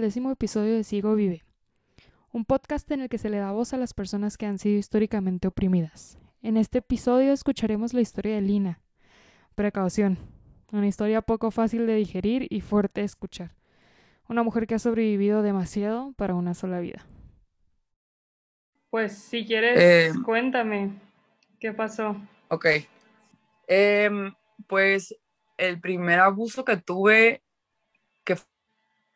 Al décimo episodio de Sigo Vive, un podcast en el que se le da voz a las personas que han sido históricamente oprimidas. En este episodio escucharemos la historia de Lina. Precaución, una historia poco fácil de digerir y fuerte de escuchar. Una mujer que ha sobrevivido demasiado para una sola vida. Pues si quieres, Eh, cuéntame qué pasó. Ok. Em, pues el primer abuso que tuve, que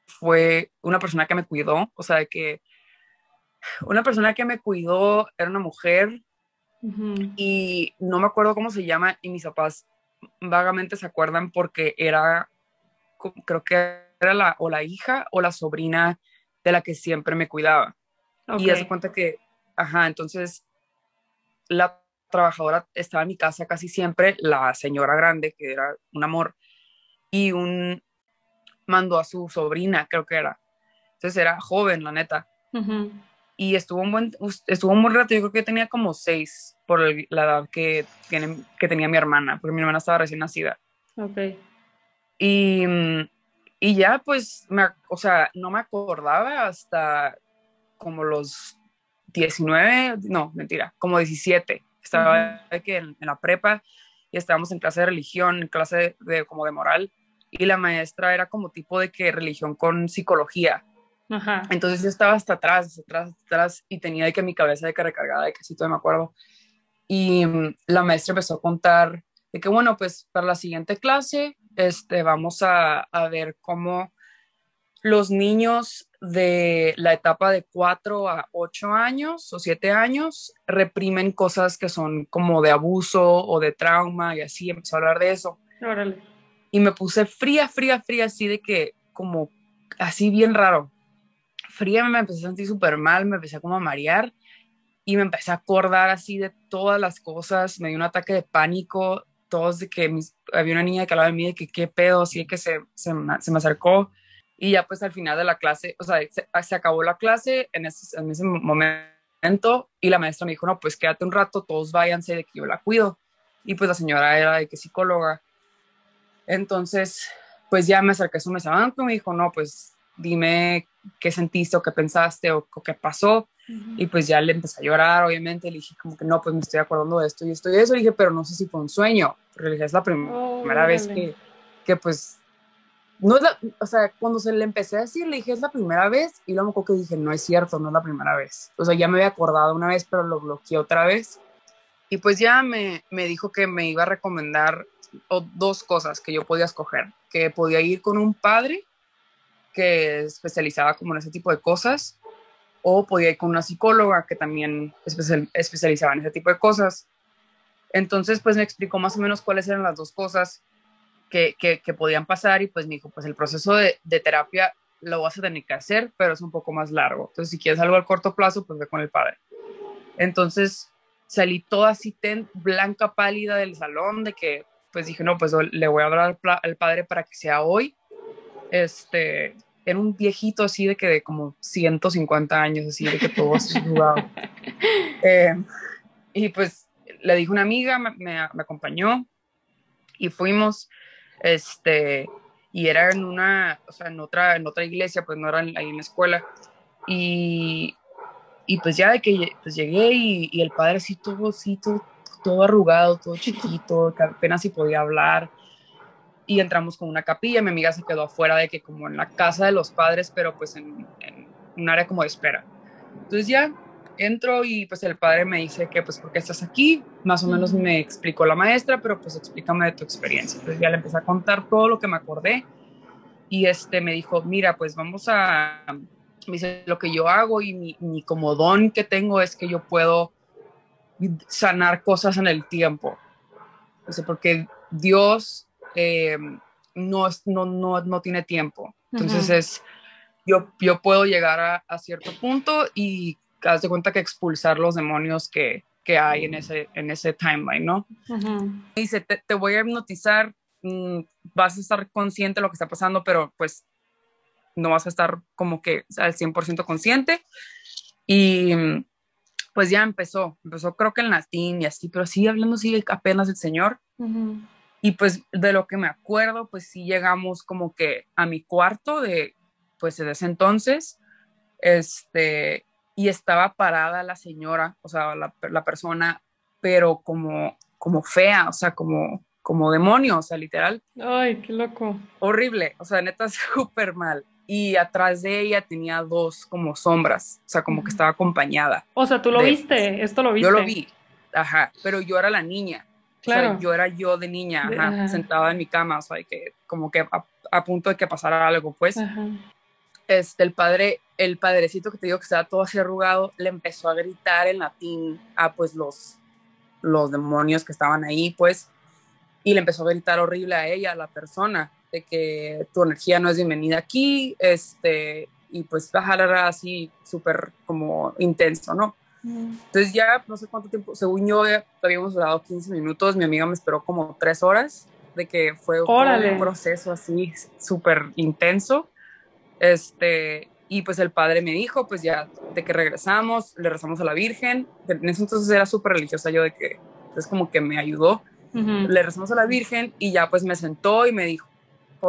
fue una persona que me cuidó, o sea, que una persona que me cuidó era una mujer y no me acuerdo cómo se llama y mis papás vagamente se acuerdan porque era, creo que era la, o la hija o la sobrina de la que siempre me cuidaba. Y Ok. hace cuenta que, ajá, entonces la trabajadora estaba en mi casa casi siempre, la señora grande, que era un amor, y un mandó a su sobrina, creo que era. Entonces era joven, la neta. Ujú. Y estuvo un buen, estuvo un buen rato, yo creo que tenía como seis por el- la edad que, tiene, que tenía mi hermana, porque mi hermana estaba recién nacida. Ok. Y, y ya, pues, me, o sea, no me acordaba hasta como los 19, no, mentira, como 17. Estaba de que en, en la prepa y estábamos en clase de religión, en clase de, de- como de moral, y la maestra era como tipo de que religión con psicología. Ajá. Entonces yo estaba hasta atrás, hasta atrás, hasta atrás, y tenía de que mi cabeza de que recargada, de que sí, todavía me acuerdo. Y mm, la maestra empezó a contar de que, bueno, pues para la siguiente clase, este, vamos a, a ver cómo los niños de la etapa de 4 a 8 años o 7 años reprimen cosas que son como de abuso o de trauma y así, empezó a hablar de eso Órale. Y me puse fría, fría, fría, así de que como así bien raro. Fría me empecé a sentir súper mal, me empecé como a marear y me empecé a acordar así de todas las cosas, me dio un ataque de pánico, todos de que mis- había una niña que hablaba de mí, de que qué pedo, así de que se, se, se me acercó y ya pues al final de la clase, o sea, se, se acabó la clase en ese, en ese momento y la maestra me dijo, no, pues quédate un rato, todos váyanse de que yo la cuido. Y pues la señora era de que psicóloga. Entonces, pues ya me acerqué a su mesa banco y me dijo, no, pues dime qué sentiste o qué pensaste o, o qué pasó. Y pues ya le empecé a llorar, obviamente. Le dije como que no, pues me estoy acordando de esto y esto y eso. Le dije, pero no sé si fue un sueño. Porque le dije, es la prim- primera vez que, que pues, no es la, o sea, cuando se le empecé a decir, le dije, es la primera vez. Y luego me acuerdo que dije, no es cierto, no es la primera vez. O sea, ya me había acordado una vez, pero lo bloqueé otra vez. Y pues ya me, me dijo que me iba a recomendar o dos cosas que yo podía escoger, que podía ir con un padre que especializaba como en ese tipo de cosas, o podía ir con una psicóloga que también especial- especializaba en ese tipo de cosas. Entonces, pues me explicó más o menos cuáles eran las dos cosas que, que, que podían pasar y pues me dijo, pues el proceso de, de terapia lo vas a tener que hacer, pero es un poco más largo. Entonces, si quieres algo al corto plazo, pues ve con el padre. Entonces, salí toda así ten, blanca, pálida del salón, de que pues dije, no, pues le voy a hablar al, padre para que sea hoy. Este, era un viejito así de que de como 150 años, así de que todo así jugado. Eh, y pues le dije una amiga, me, me- me acompañó y fuimos, este, y era en una, o sea, en otra, en otra iglesia, pues no era en- ahí en la escuela. Y, y pues ya de que pues llegué y, y el padre así todo, así todo, todo arrugado, todo chiquito, que apenas si podía hablar. Y entramos con una capilla, mi amiga se quedó afuera de que como en la casa de los padres, pero pues en, en un área como de espera. Entonces ya entro y pues el padre me dice que pues ¿por qué estás aquí? Más o menos me explicó la maestra, pero pues explícame de tu experiencia. Entonces ya le empecé a contar todo lo que me acordé y este me dijo, mira, pues vamos a, me dice, lo que yo hago y mi, mi como don que tengo es que yo puedo sanar cosas en el tiempo. Porque Dios eh, no, es- no, no, no tiene tiempo. Entonces Ujú. es, yo, yo puedo llegar a, a cierto punto y haz de cuenta que expulsar los demonios que, que hay en ese, en ese timeline, ¿no? Ujú. dice, te, te voy a hipnotizar, mm, vas a estar consciente de lo que está pasando, pero pues no vas a estar como que al 100% consciente. Y mm, pues ya empezó, empezó creo que en latín y así, pero sí hablando sí apenas el Señor. Y pues de lo que me acuerdo, pues sí llegamos como que a mi cuarto de, pues desde ese entonces, este, y estaba parada la señora, o sea, la, la persona, pero como, como fea, o sea, como, como demonio, o sea, literal. Ay, qué loco. Horrible, o sea, neta, súper mal. Y atrás de ella tenía dos como sombras, o sea, como que estaba acompañada. O sea, tú lo viste, esto lo viste. Yo lo vi, ajá, pero yo era la niña. Claro. O sea, yo era yo de niña, ajá, sentada en mi cama, o sea, que como que a, punto de que pasara algo, pues. Ajá. Este, el padre, el padrecito que te digo que estaba todo así arrugado, le empezó a gritar en latín a pues los, los demonios que estaban ahí, pues, y le empezó a gritar horrible a ella, a la persona, de que tu energía no es bienvenida aquí, este, y pues bajar así súper como intenso, ¿no? Entonces ya no sé cuánto tiempo, según yo habíamos durado 15 minutos, mi amiga me esperó como tres horas, de que fue un proceso así súper intenso. Este, y pues el padre me dijo, pues ya de que regresamos, le rezamos a la Virgen. En ese entonces era súper religiosa yo de que, es como que me ayudó. Le rezamos a la Virgen y ya pues me sentó y me dijo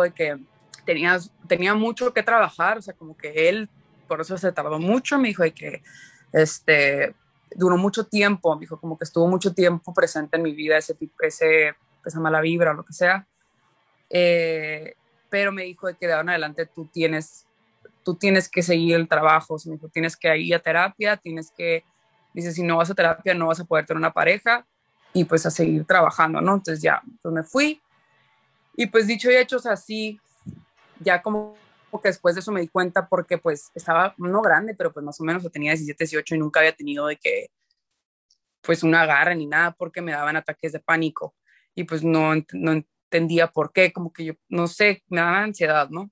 de que tenía, tenía mucho que trabajar, o sea, como que él, por eso se tardó mucho, me dijo de que, este, duró mucho tiempo, me dijo como que estuvo mucho tiempo presente en mi vida ese tipo, ese, esa mala vibra o lo que sea. Eh, pero me dijo de que de ahora en adelante tú tienes, tú tienes que seguir el trabajo, me dijo, tienes que ir a terapia, tienes que, dice, si no vas a terapia no vas a poder tener una pareja y pues a seguir trabajando, ¿no? Entonces ya, pues me fui y pues dicho y hecho, así, ya como que después de eso me di cuenta porque pues estaba no grande, pero pues más o menos tenía 17, 18 y nunca había tenido de que pues una agarre ni nada porque me daban ataques de pánico y pues no, no, entendía por qué, como que yo, no sé, me daba ansiedad, ¿no?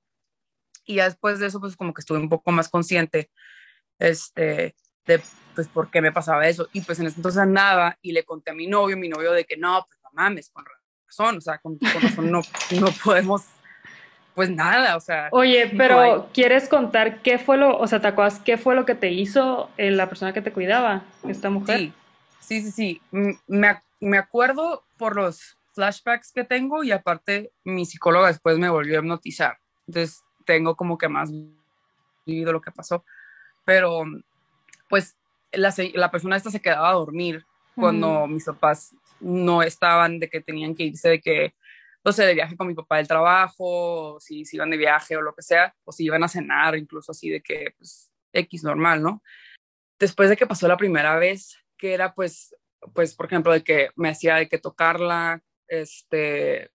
Y ya después de eso, pues como que estuve un poco más consciente, este, de, pues, por qué me pasaba eso. Y pues en ese entonces andaba y le conté a mi novio, mi novio, de que no, pues no mames, con razón, o sea, con, razón no, no podemos, pues nada, o sea. Oye, pero ¿quieres contar qué fue lo, o sea, te acuerdas qué fue lo que te hizo eh, la persona que te cuidaba, esta mujer? Sí, sí, sí, sí. Me, me acuerdo por los flashbacks que tengo y aparte mi psicóloga después me volvió a hipnotizar. Entonces tengo como que más vivido lo que pasó. Pero pues la, la persona esta se quedaba a dormir cuando mis papás no estaban, de que tenían que irse, de que, no sé, de viaje con mi papá del trabajo, si, si iban de viaje o lo que sea, o si iban a cenar, incluso así de que, pues, X normal, ¿no? Después de que pasó la primera vez, que era pues, pues, por ejemplo, de que me hacía de que tocarla, este,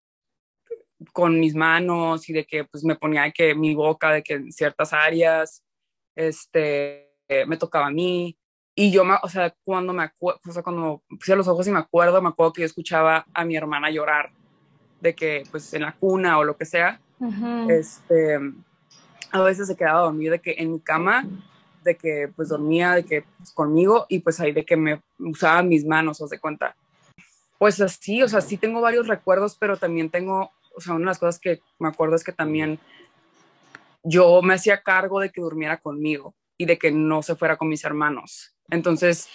con mis manos y de que pues me ponía que mi boca, de que en ciertas áreas, este, me tocaba a mí. Y yo, o sea, cuando me acuerdo, o sea, cuando puse los ojos y me acuerdo, me acuerdo que yo escuchaba a mi hermana llorar, de que pues en la cuna o lo que sea, este, a veces se quedaba dormida de que en mi cama, de que pues dormía, de que pues, conmigo y pues ahí de que me usaba mis manos, os de cuenta. Pues así, o sea, sí tengo varios recuerdos, pero también tengo, o sea, una de las cosas que me acuerdo es que también yo me hacía cargo de que durmiera conmigo y de que no se fuera con mis hermanos. Entonces,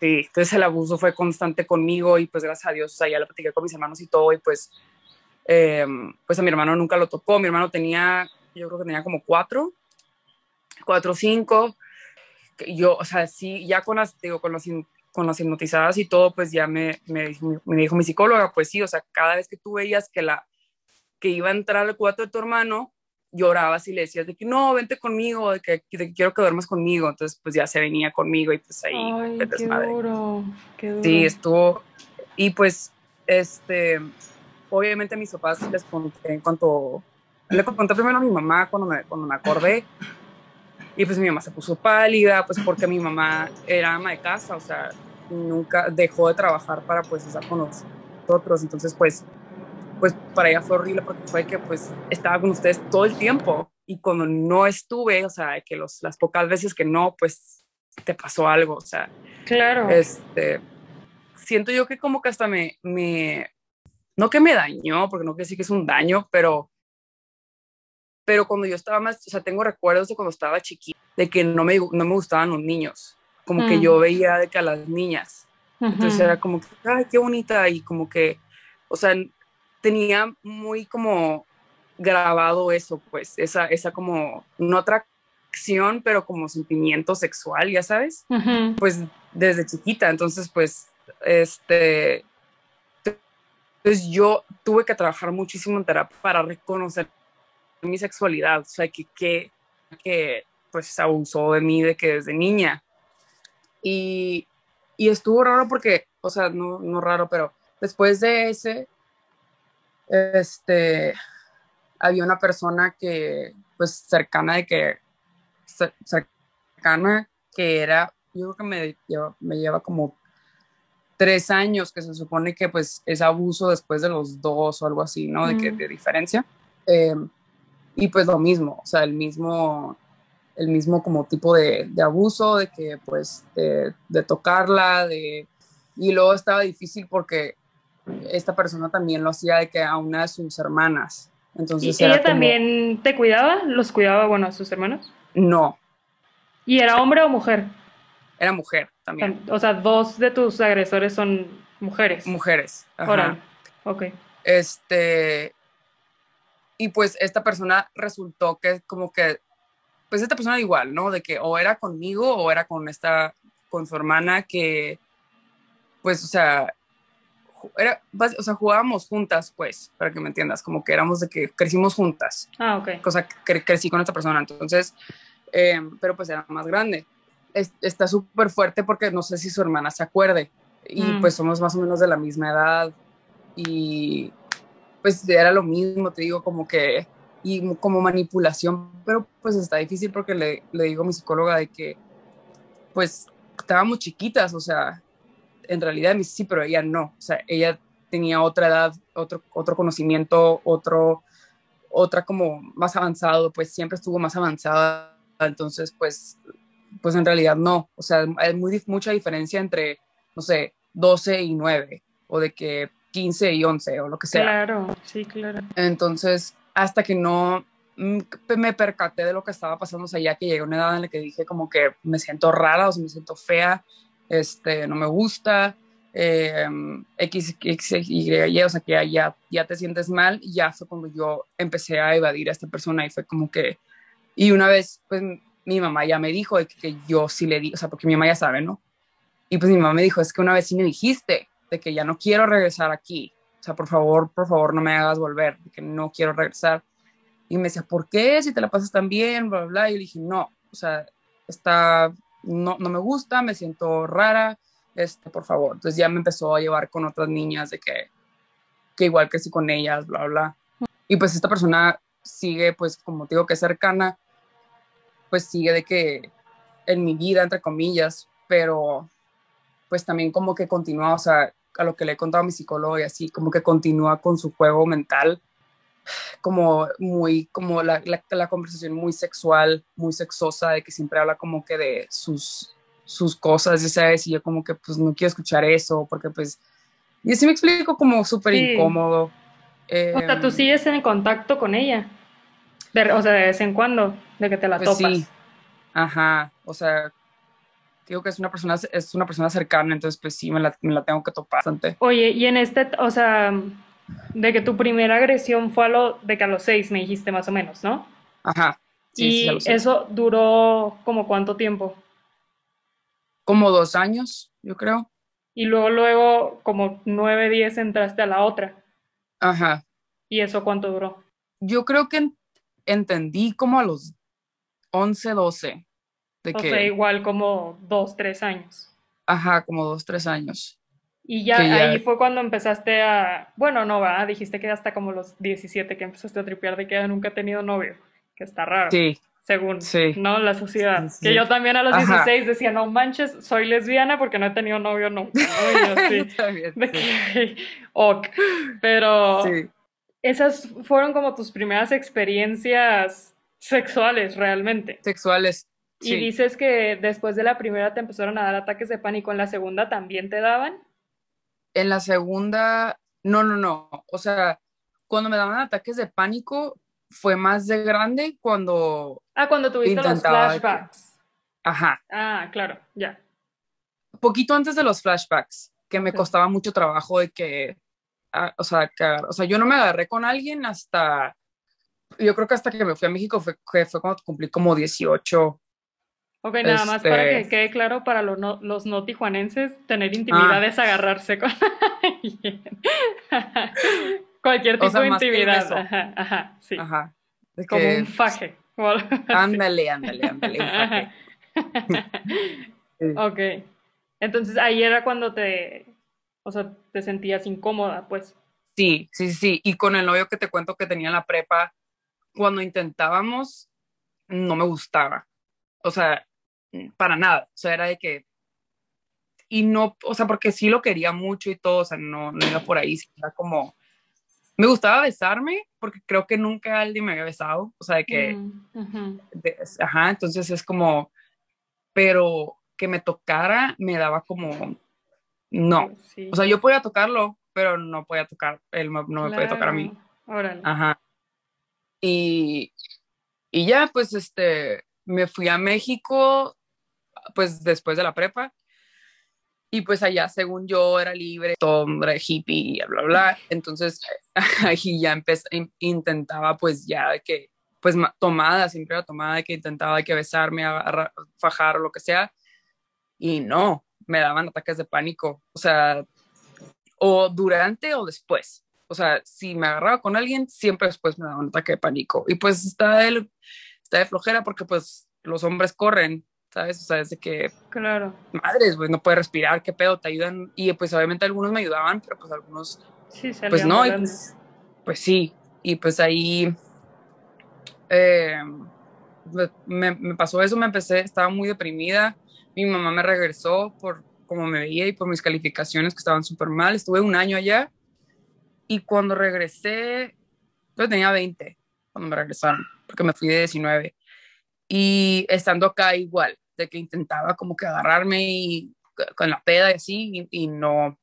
sí, entonces el abuso fue constante conmigo y pues gracias a Dios, o sea, ya lo platiqué con mis hermanos y todo y pues, em, pues a mi hermano nunca lo tocó. Mi hermano tenía, yo creo que tenía como cuatro, cuatro o cinco. Yo, o sea, sí, ya con las, digo, con los con las hipnotizadas y todo, pues ya me, me, me, dijo mi psicóloga, pues sí, o sea, cada vez que tú veías que, la, que iba a entrar al cuarto de tu hermano, llorabas y le decías de que no, vente conmigo, de que, quiero que duermas conmigo. Entonces, pues ya se venía conmigo y pues ahí. Ay, qué duro, qué duro. Sí, estuvo. Y pues, este, obviamente a mis papás les conté en cuanto. Le conté primero a mi mamá cuando me, cuando me acordé. Y pues mi mamá se puso pálida, pues porque mi mamá era ama de casa, o sea, nunca dejó de trabajar para pues estar con nosotros. Entonces, pues, pues para ella fue horrible porque fue que pues estaba con ustedes todo el tiempo y cuando no estuve, o sea, que los, las pocas veces que no, pues te pasó algo, o sea. Claro. Este, siento yo que como que hasta me, me no que me dañó, porque no quiero decir que es un daño, pero pero cuando yo estaba más, o sea, tengo recuerdos de cuando estaba chiquita, de que no me, no me gustaban los niños, como que yo mm. veía de que a las niñas, entonces era como que, ay, qué bonita, y como que, o sea, tenía muy como, grabado eso, pues, esa, esa como, no atracción, pero como sentimiento sexual, ya sabes, pues desde chiquita, entonces, pues, este, pues yo tuve que trabajar muchísimo en terapia para reconocer mi sexualidad, o sea, que, que, que pues abusó de mí de que desde niña. Y, y estuvo raro porque, o sea, no, no raro, pero después de ese, este, había una persona que, pues, cercana de que, cercana, que era, yo creo que me lleva, me lleva como tres años, que se supone que, pues, es abuso después de los dos o algo así, ¿no? De que, de diferencia. Eh, y pues lo mismo, o sea, el mismo, el mismo como tipo de, de abuso, de que, pues, de, de tocarla, de... Y luego estaba difícil porque esta persona también lo hacía de que a una de sus hermanas. Entonces ¿Y ella también te cuidaba? ¿Los cuidaba, bueno, a sus hermanos? No. ¿Y era hombre o mujer? Era mujer también. O sea, dos de tus agresores son mujeres. Mujeres. Ajá. Ok. Este. Y pues esta persona resultó que como que, pues esta persona igual, ¿no? De que o era conmigo o era con esta, con su hermana que, pues, o sea, era, o sea, jugábamos juntas, pues, para que me entiendas, como que éramos de que crecimos juntas. Ah, ok. Cosa que crecí con esta persona, entonces, eh, pero pues era más grande. está súper fuerte porque no sé si su hermana se acuerde y mm. pues somos más o menos de la misma edad y pues era lo mismo, te digo, como que, y como manipulación, pero pues está difícil porque le, le digo a mi psicóloga de que, pues, estábamos chiquitas, o sea, en realidad sí, pero ella no, o sea, ella tenía otra edad, otro, otro conocimiento, otro, otra como más avanzado, pues siempre estuvo más avanzada, entonces pues, pues en realidad no, o sea, hay muy, mucha diferencia entre, no sé, 12 y 9, o de que 15 y 11, o lo que sea. Claro, sí, claro. Entonces, hasta que no mm, me percaté de lo que estaba pasando, o sea, ya que llegué a una edad en la que dije como que me siento rara, o sea, me siento fea, este, no me gusta, eh, X, X, Y, Y, o sea, que ya, ya te sientes mal, y ya fue cuando yo empecé a evadir a esta persona y fue como que, y una vez, pues mi mamá ya me dijo que, yo sí le di, o sea, porque mi mamá ya sabe, ¿no? Y pues mi mamá me dijo, es que una vez sí me dijiste de que ya no quiero regresar aquí, o sea, por favor, por favor, no me hagas volver, de que no quiero regresar. Y me decía, ¿por qué? Si te la pasas tan bien, bla, bla, bla. Y yo le dije, no, o sea, está no, no me gusta, me siento rara, este, por favor. Entonces ya me empezó a llevar con otras niñas de que, que igual que sí con ellas, bla, bla. Y pues esta persona sigue, pues como digo, que es cercana, pues sigue de que en mi vida, entre comillas, pero pues también como que continúa, o sea, a lo que le he contado a mi psicólogo y así, como que continúa con su juego mental como muy, como la, la, conversación muy sexual, muy sexosa, de que siempre habla como que de sus, sus cosas, ya sabes, y yo como que pues no quiero escuchar eso, porque pues, y así me explico como súper incómodo. o sea, tú em, sigues en contacto con ella, o sea, de vez en cuando, de que te la pues topas. Sí, ajá, o sea, digo que es una persona, es una persona cercana, entonces pues sí, me la, me la tengo que topar bastante. Oye, y en este, o sea de que tu primera agresión fue a lo de que a los seis me dijiste más o menos, ¿no? Ajá. Sí, y eso duró como cuánto tiempo? Como dos años, yo creo. Y luego, luego, como nueve, diez entraste a la otra. Ajá. ¿Y eso cuánto duró? Yo creo que entendí como a los once, doce. De o sea, igual como dos, tres años. Ajá, como dos, tres años. Y ya, ahí fue cuando empezaste a, bueno, no, va, dijiste que hasta como los 17 que empezaste a tripear de que nunca he tenido novio, que está raro. Sí. Según, sí. ¿no? La sociedad. Que yo también a los 16 decía, no manches, soy lesbiana porque no he tenido novio nunca. ¿no? sí. ok. Pero esas fueron como tus primeras experiencias sexuales realmente. Sexuales. Y dices que después de la primera te empezaron a dar ataques de pánico, ¿en la segunda también te daban? En la segunda, no, no, no. O sea, cuando me daban ataques de pánico fue más de grande cuando... Ah, cuando tuviste los flashbacks. Ajá. Ah, claro, ya. Poquito antes de los flashbacks, que me costaba mucho trabajo de que, ah, o, sea, que, o sea, yo no me agarré con alguien hasta yo creo que hasta que me fui a México fue, fue cuando cumplí como 18. Ok, nada más para que este quede claro para los no, los no tijuanenses, tener intimidad ah. es agarrarse con Cualquier tipo de intimidad. Ajá, ajá, sí. Ajá. Como un faje. Ándale, ándale, ándale, un faje. Ok. Entonces ahí era cuando te, o sea, te sentías incómoda, pues. Sí, sí, sí. Y con el novio que te cuento que tenía en la prepa, cuando intentábamos, no me gustaba. O sea, para nada. O sea, era de que. Y no, o sea, porque sí lo quería mucho y todo, o sea, no, no iba por ahí, era como. Me gustaba besarme, porque creo que nunca alguien me había besado, o sea, de que. Mm, ajá, entonces es como. Pero que me tocara me daba como. No. O sea, yo podía tocarlo, pero no podía tocar, él no me podía tocar a mí. Órale. Ajá. Y, y ya, pues, este, me fui a México, pues, después de la prepa. Y pues allá, según yo, era libre, todo era hippie, bla, bla. Entonces, ahí ya empecé, intentaba, pues, ya que, pues, tomada, siempre era tomada, que intentaba que besarme, agarrar, fajar o lo que sea. Y no, me daban ataques de pánico. O sea, o durante o después o sea, si me agarraba con alguien, siempre después me daba un ataque de pánico. Y pues está, el, está de flojera porque pues los hombres corren, ¿sabes? O sea, es de que... Claro. Madres, pues no puede respirar, qué pedo, te ayudan. Y pues obviamente algunos me ayudaban, pero pues algunos... Sí, pues no, pues, pues, sí. Y pues ahí... Eh, me, me, pasó eso, me empecé, estaba muy deprimida. Mi mamá me regresó por cómo me veía y por mis calificaciones que estaban súper mal. Estuve un año allá y cuando regresé, yo tenía 20 cuando me regresaron, porque me fui de 19. Y estando acá igual, de que intentaba como que agarrarme y con la peda y así, y, no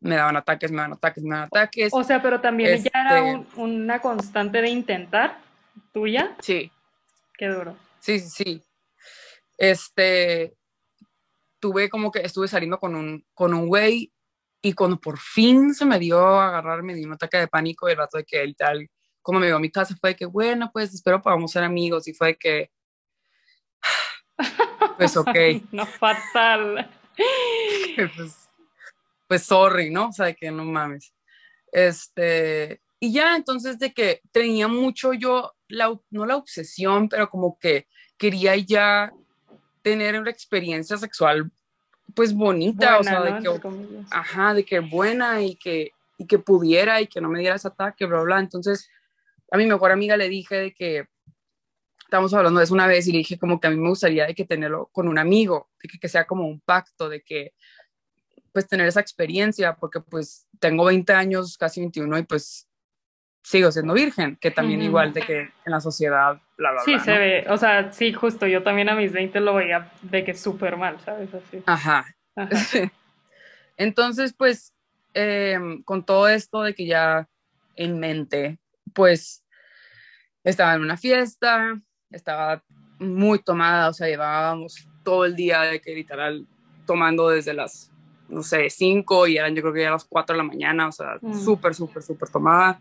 me daban ataques, me daban ataques, me daban ataques. O sea, pero también ya era este una constante de intentar tuya. Sí. Qué duro. Sí, sí, sí. Este, tuve como que estuve saliendo con un, con un güey y cuando por fin se me dio a agarrar, me dio un ataque de pánico el rato de que él tal, como me dio a mi casa, fue de que, bueno, pues espero podamos ser amigos. Y fue de que, pues ok. no, fatal. pues, pues sorry, ¿no? O sea, de que no mames. Este, y ya entonces de que tenía mucho yo, la, no la obsesión, pero como que quería ya tener una experiencia sexual pues bonita, o sea, de que, ajá, de que buena y que, y que pudiera y que no me diera ese ataque, bla, bla. Entonces, a mi mejor amiga le dije de que, estamos hablando de eso una vez y le dije como que a mí me gustaría de que tenerlo con un amigo, de que, que sea como un pacto, de que, pues tener esa experiencia, porque pues tengo 20 años, casi 21 y pues sigo siendo virgen, que también igual de que en la sociedad, bla, bla, Sí, se ve, o sea, sí, justo, yo también a mis 20 lo veía de que súper mal, ¿sabes? Así. Ajá. Entonces, pues, em, con todo esto de que ya en mente, pues, estaba en una fiesta, estaba muy tomada, o sea, llevábamos todo el día de que literal tomando desde las, no sé, 5 y eran yo creo que ya las 4 de la mañana, o sea, mm. súper, súper, súper tomada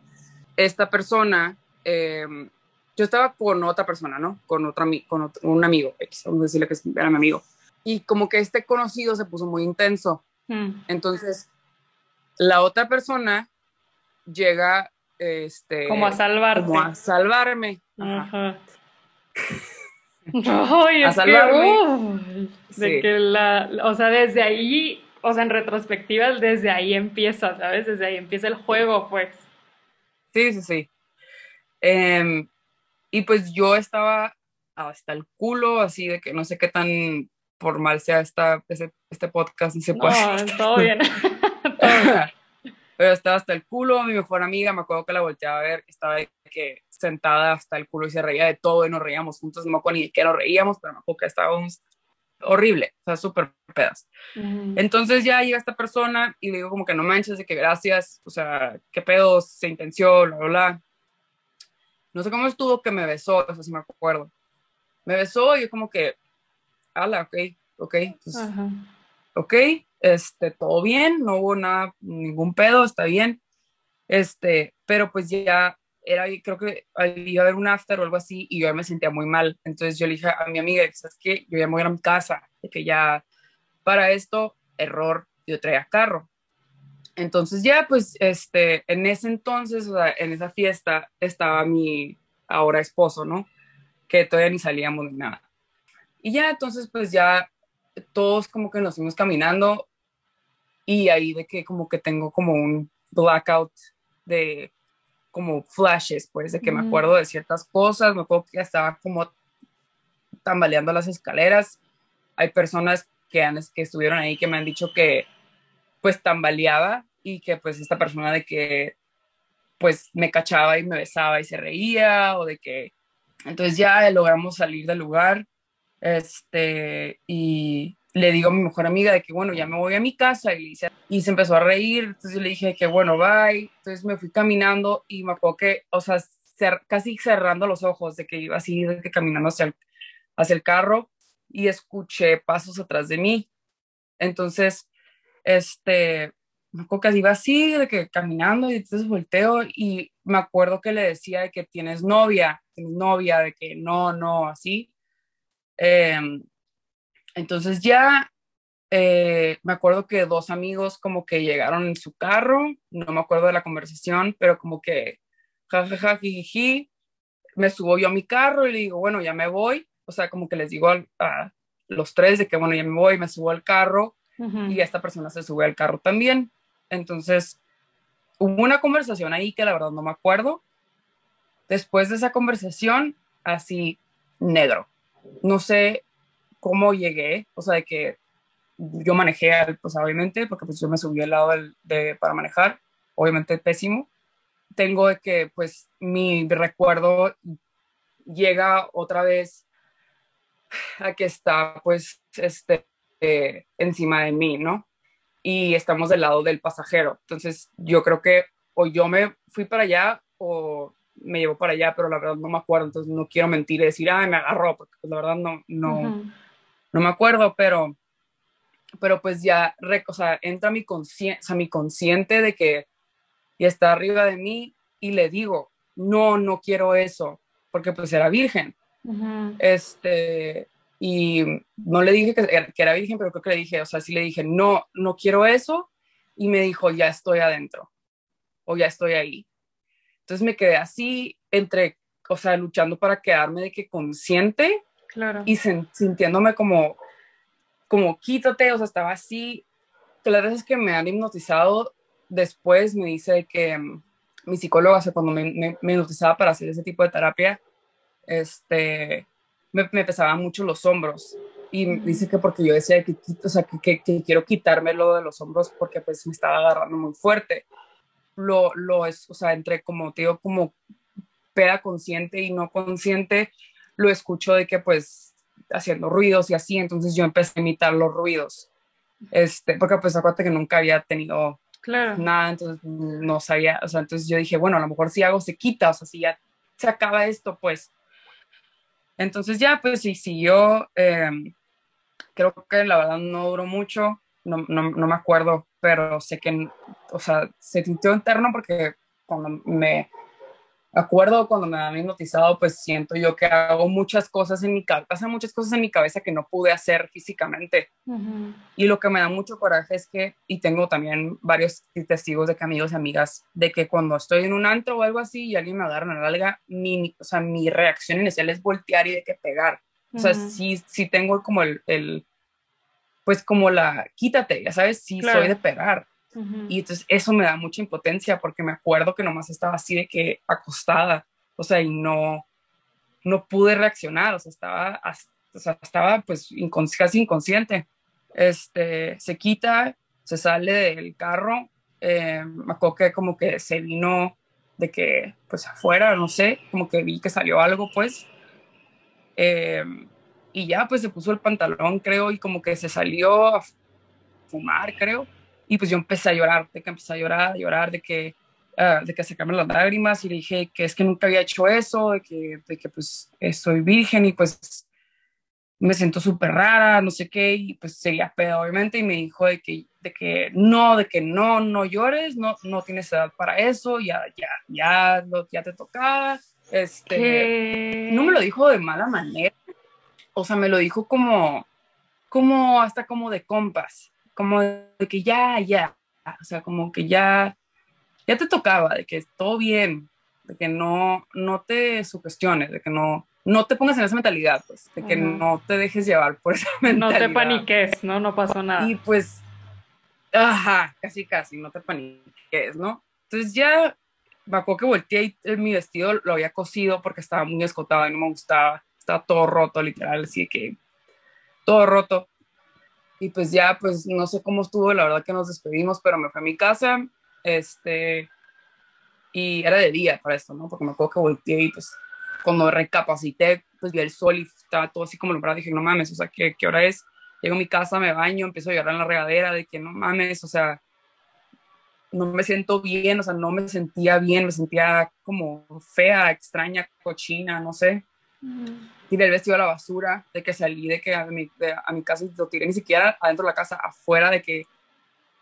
esta persona, em, yo estaba con otra persona, ¿no? Con, otra, con un amigo, vamos a decirle que era mi amigo. Y como que este conocido se puso muy intenso. Hmm. Entonces, la otra persona llega, este... Como a salvarte. Como a salvarme. Ajá. a salvarme. de que la, o sea, desde ahí, o sea, en retrospectiva, desde ahí empieza, ¿sabes? Desde ahí empieza el juego, pues. Sí, sí, sí. Em, y pues yo estaba hasta el culo, así de que no sé qué tan formal sea esta, este, podcast, ni se puede. No, todo bien. Pero estaba hasta el culo, mi mejor amiga, me acuerdo que la volteaba a ver, estaba que sentada hasta el culo y se reía de todo y nos reíamos juntos, no me acuerdo ni de qué nos reíamos, pero me acuerdo que estábamos horrible, o sea, súper pedas. Entonces ya llega esta persona y le digo como que no manches, de que gracias, o sea, qué pedo, se intenció, bla, bla, bla. No sé cómo estuvo que me besó, eso sí me acuerdo. Me besó y yo como que, ala, ok, ok, ok, este, todo bien, no hubo nada, ningún pedo, está bien. Este, pero pues ya era, creo que iba a haber un after o algo así y yo ya me sentía muy mal. Entonces yo le dije a mi amiga, ¿sabes qué? Yo ya me voy a mi casa, de que ya para esto, error, yo traía carro. Entonces ya, pues, este, en ese entonces, o sea, en esa fiesta estaba mi ahora esposo, ¿no? Que todavía ni salíamos ni nada. Y ya, entonces, pues ya todos como que nos fuimos caminando y ahí de que como que tengo como un blackout de como flashes, pues, de que me acuerdo de ciertas cosas, me acuerdo que estaba como tambaleando las escaleras. Hay personas que, han, que estuvieron ahí que me han dicho que pues tambaleaba y que pues esta persona de que pues me cachaba y me besaba y se reía o de que entonces ya logramos salir del lugar este y le digo a mi mejor amiga de que bueno ya me voy a mi casa y, y se empezó a reír. Entonces yo le dije que bueno bye entonces me fui caminando y me acuerdo que o sea casi cerrando los ojos de que iba así de que caminando hacia el, hacia el carro y escuché pasos atrás de mí. Entonces este me acuerdo que iba así, de que caminando y entonces volteo y me acuerdo que le decía de que tienes novia, tienes novia, de que no, no, así. Em, entonces ya eh, me acuerdo que dos amigos como que llegaron en su carro, no me acuerdo de la conversación, pero como que jajaja, jijiji, me subo yo a mi carro y le digo, bueno, ya me voy, o sea, como que les digo a, los tres de que, bueno, ya me voy, me subo al carro y esta persona se sube al carro también. Entonces, hubo una conversación ahí que la verdad no me acuerdo. Después de esa conversación, así negro. No sé cómo llegué, o sea, de que yo manejé, pues obviamente, porque pues yo me subí al lado de, para manejar, obviamente pésimo. Tengo de que, pues, mi recuerdo llega otra vez a que está, pues, este, eh, encima de mí, ¿no? y estamos del lado del pasajero. Entonces, yo creo que o yo me fui para allá o me llevó para allá, pero la verdad no me acuerdo, entonces no quiero mentir y decir, ay, me agarró, porque pues, la verdad no, no, no me acuerdo, pero, pero pues ya, o sea, entra mi, consciente, o sea, mi consciente de que y está arriba de mí y le digo, no, no quiero eso, porque pues era virgen. Este, y no le dije que, era virgen, pero creo que le dije, o sea, sí le dije, no, no quiero eso, y me dijo, ya estoy adentro, o ya estoy ahí. Entonces me quedé así, entre, o sea, luchando para quedarme de que consciente, claro. y sintiéndome como, como quítate, o sea, estaba así. Que las veces que me han hipnotizado, después me dice que mm, mi psicóloga, o sea, cuando me, me, me hipnotizaba para hacer ese tipo de terapia, este, me, pesaban mucho los hombros. Y dice que porque yo decía que, o sea, que, que, quiero quitármelo de los hombros porque pues me estaba agarrando muy fuerte. Lo, lo es, o sea, entre como te digo, como peda consciente y no consciente, lo escucho de que pues haciendo ruidos y así, entonces yo empecé a imitar los ruidos. Este, porque pues acuérdate que nunca había tenido claro. nada, entonces no sabía, o sea, entonces yo dije, bueno, a lo mejor si hago se quita, o sea, si ya se acaba esto, pues entonces ya, pues sí, siguió, em, creo que la verdad no duró mucho, no, no, no, me acuerdo, pero sé que, o sea, se sintió interno porque cuando me acuerdo cuando me han hipnotizado, pues siento yo que hago muchas cosas en mi cabeza, muchas cosas en mi cabeza que no pude hacer físicamente. Y lo que me da mucho coraje es que, y tengo también varios testigos de que amigos y amigas, de que cuando estoy en un antro o algo así y alguien me agarra en la alga, mi, o sea, mi reacción inicial es voltear y de que pegar. O sea, sí, sí tengo como el, el, pues como la, quítate, ya sabes, sí soy de pegar. Y entonces eso me da mucha impotencia porque me acuerdo que nomás estaba así de que acostada, o sea, y no, no pude reaccionar, o sea, estaba, o sea, estaba pues casi inconsciente. Este, se quita, se sale del carro, eh, me acuerdo que como que se vino de que pues afuera, no sé, como que vi que salió algo pues. Eh, y ya pues se puso el pantalón, creo, y como que se salió a fumar, creo y pues yo empecé a llorar, de que empecé a llorar, a llorar, de que, uh, de que sacarme las lágrimas y le dije que es que nunca había hecho eso, de que, de que pues soy virgen y pues me siento súper rara, no sé qué, y pues seguía pedo obviamente y me dijo de que de que no, de que no, no llores, no, no tienes edad para eso, ya, ya, ya, ya te tocaba. Este, no me lo dijo de mala manera, o sea, me lo dijo como, como hasta como de compas, como de que ya, ya, o sea, como que ya, ya te tocaba, de que todo bien, de que no, no te sugestiones, de que no, no te pongas en esa mentalidad, pues, de que no te dejes llevar por esa mentalidad. No te paniques, ¿no? No pasó nada. Y pues, ajá, casi, casi, no te paniques, ¿no? Entonces ya me acuerdo que volteé y mi vestido lo había cosido porque estaba muy escotado y no me gustaba. Estaba todo roto, literal, así que todo roto. Y pues ya, pues no sé cómo estuvo, la verdad que nos despedimos, pero me fui a mi casa, este, y era de día para esto, ¿no? Porque me acuerdo que volteé y pues cuando recapacité, pues vi el sol y estaba todo así como alumbrado, dije, no mames, o sea, ¿qué, ¿qué hora es? Llego a mi casa, me baño, empiezo a llorar en la regadera de que no mames, o sea, no me siento bien, o sea, no me sentía bien, me sentía como fea, extraña, cochina, no sé. Tiré el vestido a la basura, de que salí de que a mi, a mi casa y lo tiré ni siquiera adentro de la casa, afuera de que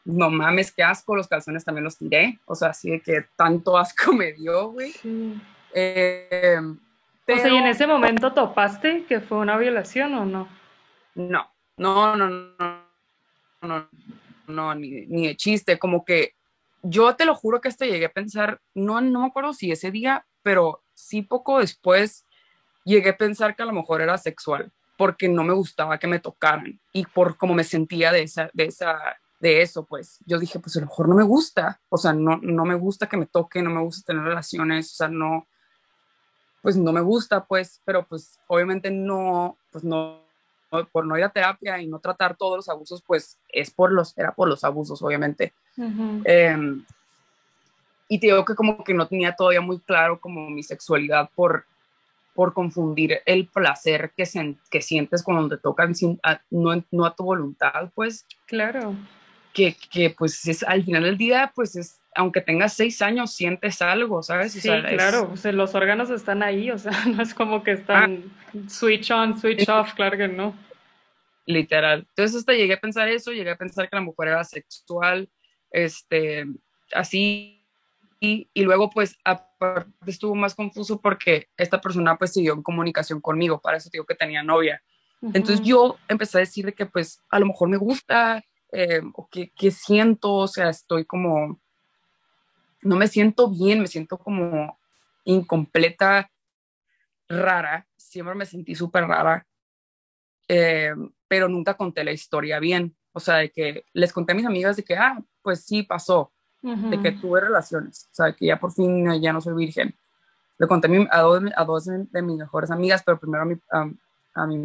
no mames, qué asco, los calzones también los tiré, o sea, así de que tanto asco me dio, güey. Eh, o sea, ¿y en ese momento topaste que fue una violación o no? No, no, no, no, no, no, ni, ni de chiste, como que yo te lo juro que hasta llegué a pensar, no, no me acuerdo si ese día, pero sí poco después llegué a pensar que a lo mejor era sexual, porque no me gustaba que me tocaran y por cómo me sentía de esa, de esa, de eso, pues yo dije, pues a lo mejor no me gusta, o sea, no, no me gusta que me toque, no me gusta tener relaciones, o sea, no, pues no me gusta, pues, pero pues obviamente no, pues no, por no ir a terapia y no tratar todos los abusos, pues es por los, era por los abusos, obviamente. Em, y te digo que como que no tenía todavía muy claro como mi sexualidad por, por confundir el placer que, que sientes cuando te tocan sin, no, no a tu voluntad, pues. Claro. Que, que, pues es al final del día, pues es aunque tengas seis años, sientes algo, ¿sabes? sí, claro, los órganos están ahí, o sea, no es como que están ah. switch on, switch off, claro que no. Literal. Entonces hasta llegué a pensar eso, llegué a pensar que la mujer era sexual, este, así, y, y luego pues aparte estuvo más confuso porque esta persona pues siguió en comunicación conmigo, para eso digo que tenía novia. Entonces yo empecé a decirle que pues a lo mejor me gusta, eh, o que, que siento, o sea, estoy como no me siento bien, me siento como incompleta, rara, siempre me sentí súper rara, eh, pero nunca conté la historia bien. O sea, de que les conté a mis amigas de que, ah, pues sí pasó, de que tuve relaciones, o sea, que ya por fin ya no soy virgen. Le conté a, dos, a dos de mis mejores amigas, pero primero a mi, a, mi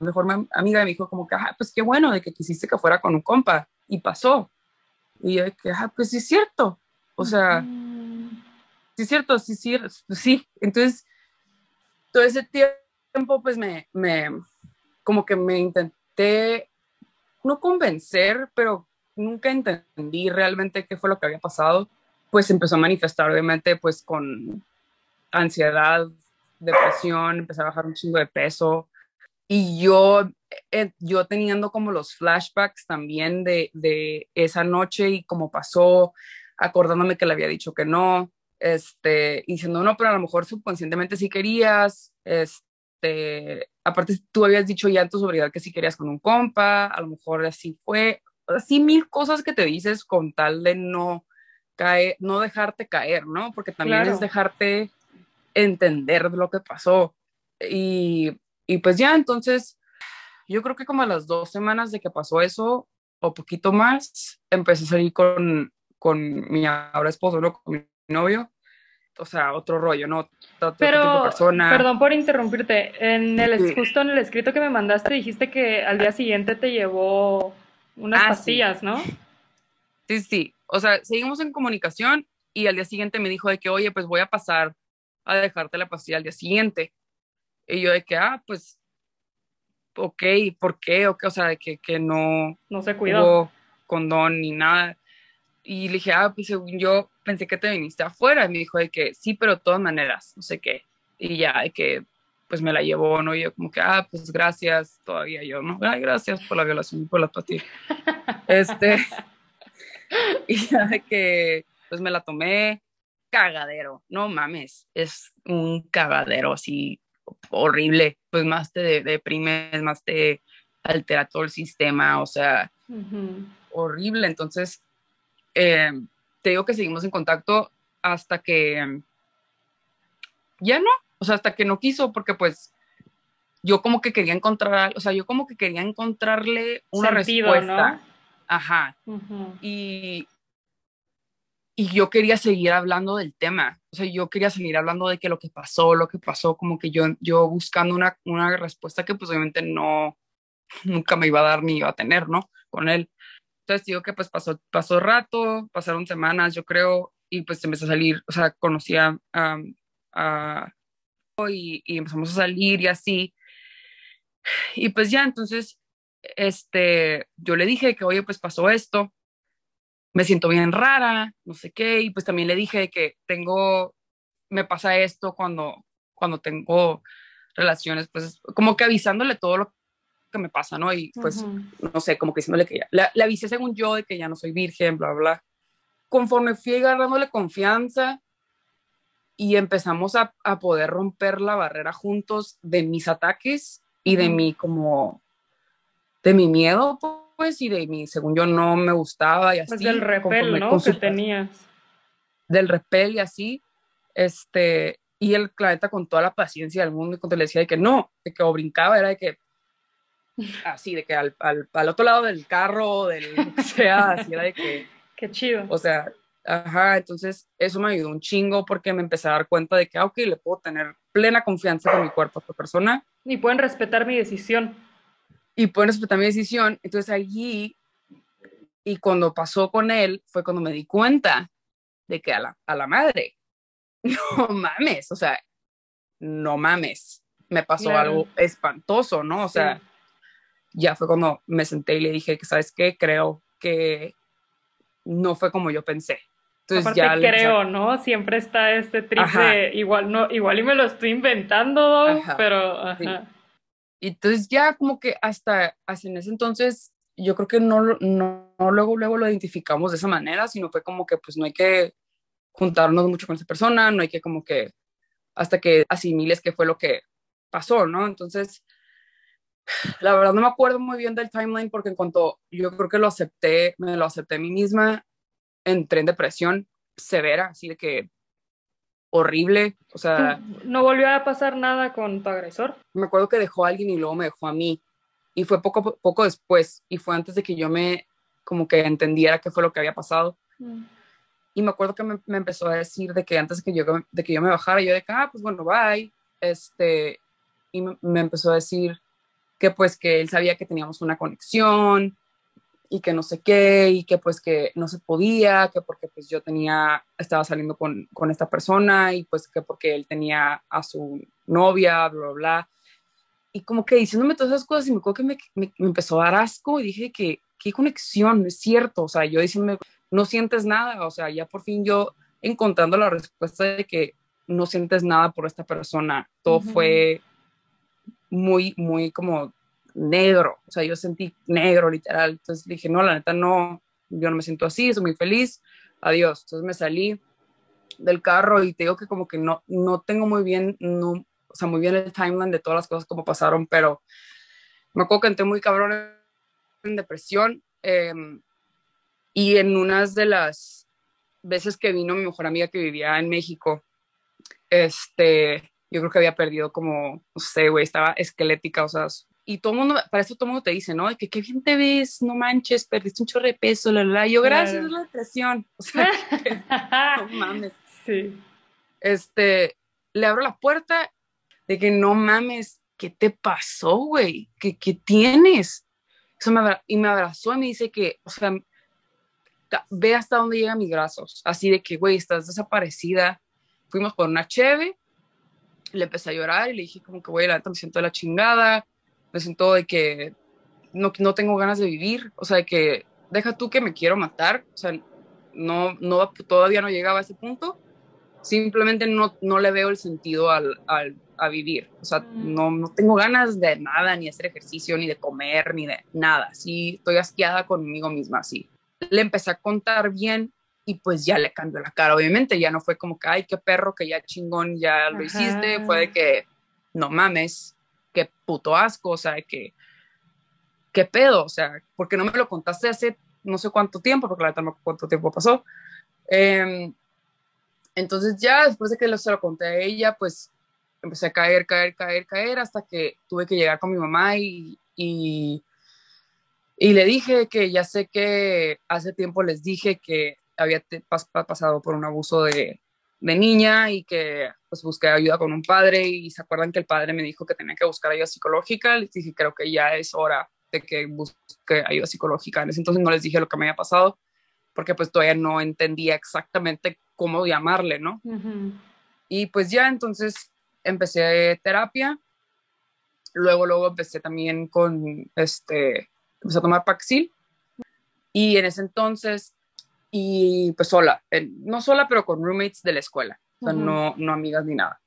mejor amiga me dijo como que, ah, pues qué bueno de que quisiste que fuera con un compa, y pasó. Y yo de que, ah, pues sí es cierto. O sea, sí es cierto, sí, sí, sí. Entonces, todo ese tiempo, pues me, me, como que me intenté, no convencer, pero nunca entendí realmente qué fue lo que había pasado. Pues empezó a manifestar, obviamente, pues con ansiedad, depresión, empecé a bajar un chingo de peso. Y yo, eh, yo teniendo como los flashbacks también de, de esa noche y cómo pasó, acordándome que le había dicho que no, este, diciendo, no, pero a lo mejor subconscientemente sí querías, este, aparte tú habías dicho ya en tu sobriedad que sí querías con un compa, a lo mejor así fue, así mil cosas que te dices con tal de no caer, no dejarte caer, ¿no? Porque también es dejarte entender lo que pasó. Y, y pues ya, entonces, yo creo que como a las dos semanas de que pasó eso, o poquito más, empecé a salir con, con mi ahora esposo, ¿no? Con mi novio. O sea, otro rollo, ¿no? Pero, perdón por interrumpirte. En el, Justo en el escrito que me mandaste dijiste que al día siguiente te llevó unas ah, pastillas, ¿no? Sí, sí. O sea, seguimos en comunicación y al día siguiente me dijo de que, oye, pues voy a pasar a dejarte la pastilla al día siguiente. Y yo de que, ah, pues, ok, ¿por qué? O, o sea, de que, que no... No se cuidó. condón ni nada. Y le dije, ah, pues según yo pensé que te viniste afuera. Y me dijo de que sí, pero de todas maneras, no sé qué. Y ya, de que pues me la llevó, ¿no? Y yo como que, ah, pues gracias, todavía yo, ¿no? Ay, gracias por la violación y por las pastillas. Este, y ya de que, pues me la tomé, cagadero, no mames, es un cagadero así horrible, pues más te deprimes, más te altera todo el sistema, o sea, horrible. Entonces, eh, te digo que seguimos en contacto hasta que ya no, o sea, hasta que no quiso, porque pues yo como que quería encontrar, o sea, yo como que quería encontrarle una respuesta. Ajá. Y y yo quería seguir hablando del tema, o sea, yo quería seguir hablando de que lo que pasó, lo que pasó, como que yo, yo buscando una, una respuesta que pues obviamente no, nunca me iba a dar ni iba a tener, ¿no? Con él. Entonces digo que pues pasó, pasó rato, pasaron semanas, yo creo, y pues empezó a salir, o sea, conocía a y, y, empezamos a salir y así. Y pues ya, entonces, este, yo le dije que, oye, pues pasó esto, me siento bien rara, no sé qué, y pues también le dije que tengo, me pasa esto cuando, cuando tengo relaciones, pues como que avisándole todo lo que me pasa, ¿no? Y pues, no sé, como que diciéndole que ya, le, avisé según yo de que ya no soy virgen, bla, bla. Conforme fui agarrándole confianza y empezamos a, a poder romper la barrera juntos de mis ataques y de mi como, de mi miedo, pues, y de mi, según yo, no me gustaba y pues así. Pues del repel, ¿no? Que tenías. Del repel y así, este, y el planeta con toda la paciencia del mundo, y cuando le decía de que no, de que o brincaba, era de que, así, de que al, al, al otro lado del carro, del que sea, así era de que... Qué chido. O sea, ajá, entonces eso me ayudó un chingo porque me empecé a dar cuenta de que, ah, ok, le puedo tener plena confianza con mi cuerpo a esta persona. Y pueden respetar mi decisión y pueden respetar mi decisión. Entonces allí, y cuando pasó con él, fue cuando me di cuenta de que a la, a la madre, no mames, o sea, no mames, me pasó algo espantoso, ¿no? O sea, ya fue cuando me senté y le dije que, ¿sabes qué? Creo que no fue como yo pensé. Entonces ya creo, ¿no? Siempre está este trip igual no, igual y me lo estoy inventando, pero ajá. Y entonces ya como que hasta, hasta en ese entonces yo creo que no, no, no, luego, luego lo identificamos de esa manera, sino fue como que pues no hay que juntarnos mucho con esa persona, no hay que como que hasta que asimiles qué fue lo que pasó, ¿no? Entonces, la verdad no me acuerdo muy bien del timeline porque en cuanto yo creo que lo acepté, me lo acepté a mí misma, entré en depresión severa, así de que horrible, o sea... ¿No volvió a pasar nada con tu agresor? Me acuerdo que dejó a alguien y luego me dejó a mí, y fue poco, poco después, y fue antes de que yo me, como que entendiera qué fue lo que había pasado. Mm. Y me acuerdo que me, empezó a decir de que antes de que yo, de que yo me bajara, yo de que, ah, pues bueno, bye, este, y me empezó a decir que pues que él sabía que teníamos una conexión, y que no sé qué, y que pues que no se podía, que porque pues yo tenía, estaba saliendo con, con esta persona y pues que porque él tenía a su novia, bla, bla, bla. Y como que diciéndome todas esas cosas y me acuerdo que me, me, empezó a dar asco y dije que qué conexión, es cierto, o sea, yo diciéndome, no sientes nada, o sea, ya por fin yo encontrando la respuesta de que no sientes nada por esta persona, todo fue muy, muy como negro, o sea, yo sentí negro literal, entonces dije, no, la neta no, yo no me siento así, estoy muy feliz, adiós, entonces me salí del carro y te digo que como que no, no tengo muy bien, no, o sea, muy bien el timeline de todas las cosas como pasaron, pero me acuerdo que entré muy cabrón en depresión em, y en unas de las veces que vino mi mejor amiga que vivía en México, este, yo creo que había perdido como, no sé, güey, estaba esquelética, o sea, y todo el mundo, para eso todo el mundo te dice, ¿no? Que qué bien te ves, no manches, perdiste un chorro de peso, la, la. Yo, gracias, es la depresión. O sea, no mames. Sí. Este, le abro la puerta de que no mames, ¿qué te pasó, güey? ¿Qué, ¿Qué, tienes? Eso me, y me abrazó y me dice que, o sea, ve hasta dónde llegan mis brazos. Así de que, güey, estás desaparecida. Fuimos por una cheve, le empecé a llorar y le dije como que, güey, la neta me siento de la chingada me siento de que no, no tengo ganas de vivir, o sea, de que deja tú que me quiero matar, o sea, no, no, todavía no llegaba a ese punto, simplemente no, no le veo el sentido al, al, a vivir. O sea, Mm. no, no tengo ganas de nada, ni de hacer ejercicio, ni de comer, ni de nada. Sí, estoy asqueada conmigo misma, sí. Le empecé a contar bien y pues ya le cambió la cara, obviamente. Ya no fue como que, ay, qué perro, que ya chingón, ya lo Ajá. hiciste. Fue de que, no mames, qué puto asco, o sea, que, qué pedo, o sea, porque no me lo contaste hace no sé cuánto tiempo, porque la verdad no cuánto tiempo pasó. Em, entonces ya después de que se lo conté a ella, pues empecé a caer, caer, caer, caer, hasta que tuve que llegar con mi mamá y, y, y le dije que ya sé que hace tiempo les dije que había pasado por un abuso de, de niña y que pues busqué ayuda con un padre y se acuerdan que el padre me dijo que tenía que buscar ayuda psicológica, les dije creo que ya es hora de que busque ayuda psicológica. En ese entonces no les dije lo que me había pasado porque pues todavía no entendía exactamente cómo llamarle, ¿no? Ujú. Y pues ya entonces empecé terapia. Luego, luego empecé también con, este, empecé a tomar Paxil. Y en ese entonces, y pues sola, no sola, pero con roommates de la escuela. O sea, Ujú. no, no amigas ni nada.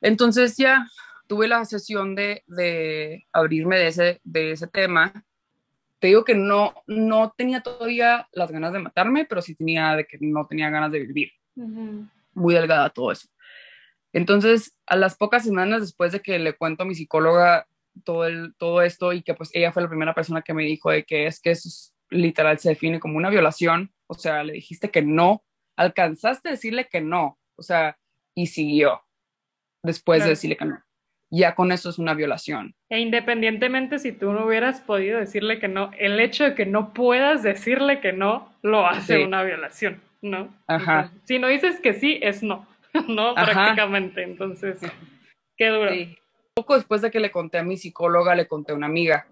Entonces ya tuve la sesión de, de abrirme de ese, de ese tema. Te digo que no, no tenía todavía las ganas de matarme, pero sí tenía de que no tenía ganas de vivir muy delgada todo eso. Entonces, a las pocas semanas después de que le cuento a mi psicóloga todo, el, todo esto y que pues ella fue la primera persona que me dijo de que es que eso es- literal se define como una violación, o sea, le dijiste que no, alcanzaste a decirle que no, o sea, y siguió después Claro. de decirle que no. Ya con eso es una violación. E independientemente si tú no hubieras podido decirle que no, el hecho de que no puedas decirle que no lo hace Sí. una violación, ¿no? Ajá. Entonces, si no dices que sí, es no, ¿no? Ajá. Prácticamente. Entonces, qué duro. Sí. Poco después de que le conté a mi psicóloga, le conté a una amiga,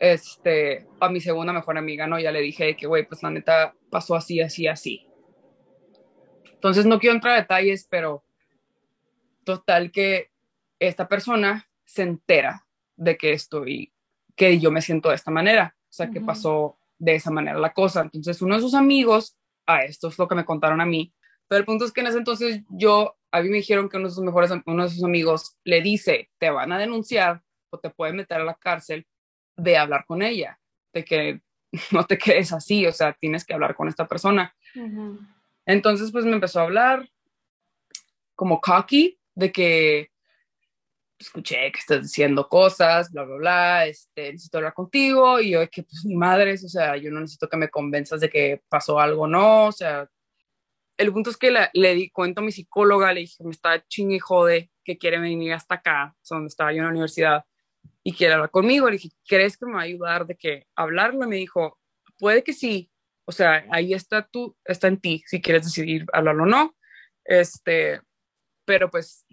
este, a mi segunda mejor amiga, ¿no? Ya le dije que, güey, pues la neta pasó así, así, así. Entonces no quiero entrar a detalles, pero total que esta persona se entera de que estoy, que yo me siento de esta manera, o sea, que pasó de esa manera la cosa. Entonces uno de sus amigos, a esto es lo que me contaron a mí, pero el punto es que en ese entonces yo, a mí me dijeron que uno de sus mejores, uno de sus amigos le dice, te van a denunciar o te pueden meter a la cárcel de hablar con ella, de que no te quedes así, o sea, tienes que hablar con esta persona. Ujú. Entonces, pues me empezó a hablar como cocky, de que escuché que estás diciendo cosas, bla, bla, bla, este, necesito hablar contigo, y yo, que pues mi madre, o sea, yo no necesito que me convenzas de que pasó algo, no, o sea, el punto es que le di cuento a mi psicóloga, le dije, me está chingue jode, que quiere venir hasta acá, o sea, donde estaba yo en la universidad, y quiere hablar conmigo, le dije, ¿crees que me va a ayudar de que hablarlo? Y me dijo, puede que sí, o sea, ahí está tú, está en ti, si quieres decidir hablarlo o no, este, pero pues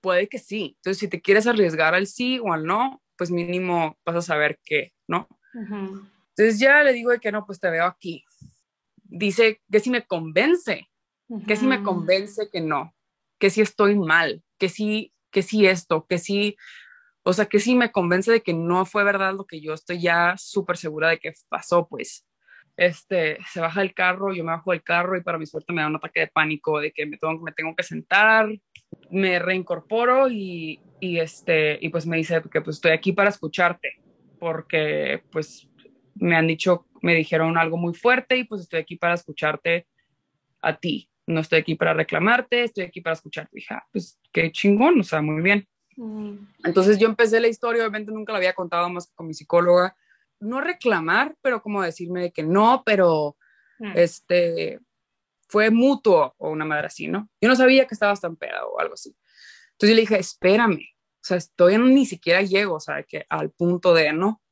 puede que sí. Entonces, si te quieres arriesgar al sí o al no, pues mínimo vas a saber qué, ¿no? Ujú. Entonces ya le digo de que no, pues te veo aquí. Dice que si me convence, que si me convence que no, que si estoy mal, que sí, que sí esto, que sí, o sea, que sí me convence de que no fue verdad lo que yo estoy ya súper segura de que pasó, pues. Este, se baja el carro, yo me bajo del carro y para mi suerte me da un ataque de pánico de que me tengo, me tengo que sentar, me reincorporo y, y este, y pues me dice que pues estoy aquí para escucharte, porque pues me han dicho, me dijeron algo muy fuerte y pues estoy aquí para escucharte a ti. No estoy aquí para reclamarte, estoy aquí para escucharte. Dije, ah, pues qué chingón, o sea, muy bien. Ujú. Entonces yo empecé la historia, obviamente nunca la había contado más que con mi psicóloga. No reclamar, pero como decirme de que no, pero Mm. este fue mutuo o una madre así, ¿no? Yo no sabía que estabas tan peda o algo así. Entonces yo le dije, espérame, o sea, todavía ni siquiera llego, o sea, que al punto de, ¿no?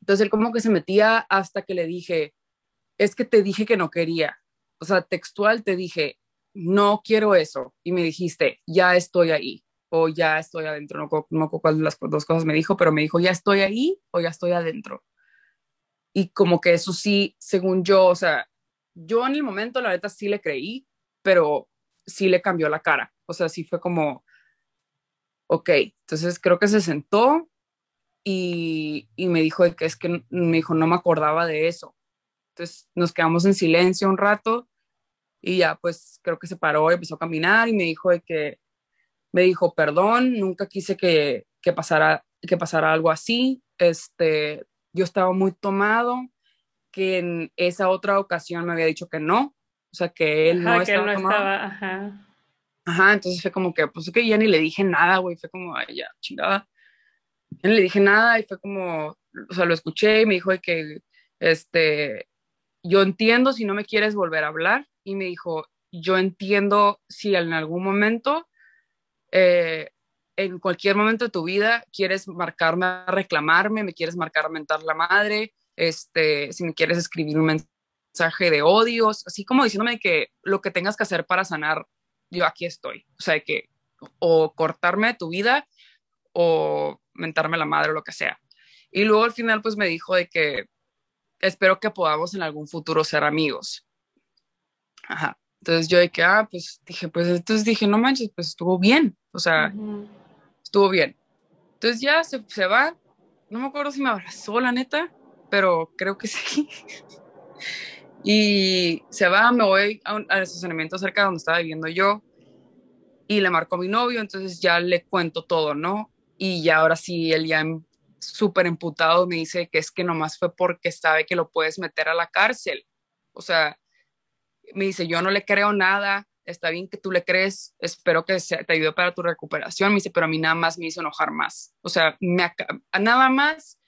Entonces él como que se metía hasta que le dije, es que te dije que no quería. O sea, textual te dije, no quiero eso. Y me dijiste, ya estoy ahí o ya estoy adentro. No, no cuál de las dos cosas me dijo, pero me dijo, ya estoy ahí o ya estoy adentro. Y como que eso sí, según yo, o sea, yo en el momento la neta sí le creí, pero sí le cambió la cara. O sea, sí fue como, ok, entonces creo que se sentó y, y me dijo de que es que me dijo, no me acordaba de eso. Entonces nos quedamos en silencio un rato Y ya, pues creo que se paró empezó a caminar y me dijo de que, me dijo, perdón, nunca quise que, que pasara, que pasara algo así. Este, yo estaba muy tomado, que en esa otra ocasión me había dicho que no, o sea, que él no, estaba, tomado. ajá. Ajá, entonces fue como que, pues que ya ni le dije nada, güey, fue como, ay, ya, chingada. Ya ni le dije nada y fue como, o sea, lo escuché y me dijo que, este, yo entiendo si no me quieres volver a hablar y me dijo, yo entiendo si en algún momento, eh, en cualquier momento de tu vida, quieres marcarme, reclamarme, me quieres marcar a mentar la madre, este, si me quieres escribir un mensaje de odios, así como diciéndome que lo que tengas que hacer para sanar yo aquí estoy. O sea, que o cortarme tu vida o mentarme la madre o lo que sea. Y luego al final pues me dijo de que espero que podamos en algún futuro ser amigos. Ajá. Entonces yo de que, ah, pues dije, pues entonces dije, no manches, pues estuvo bien. O sea, estuvo bien. Entonces ya se, se va. No me acuerdo si me abrazó, la neta, pero creo que sí. Y se va, me voy al estacionamiento cerca de donde estaba viviendo yo y le marco a mi novio, entonces ya le cuento todo, ¿no? Y ya ahora sí, él ya súper emputado me dice que es que nomás fue porque sabe que lo puedes meter a la cárcel. O sea, me dice, yo no le creo nada, está bien que tú le crees, espero que te ayude para tu recuperación. Me dice, pero a mí nada más me hizo enojar más. O sea, me, nada más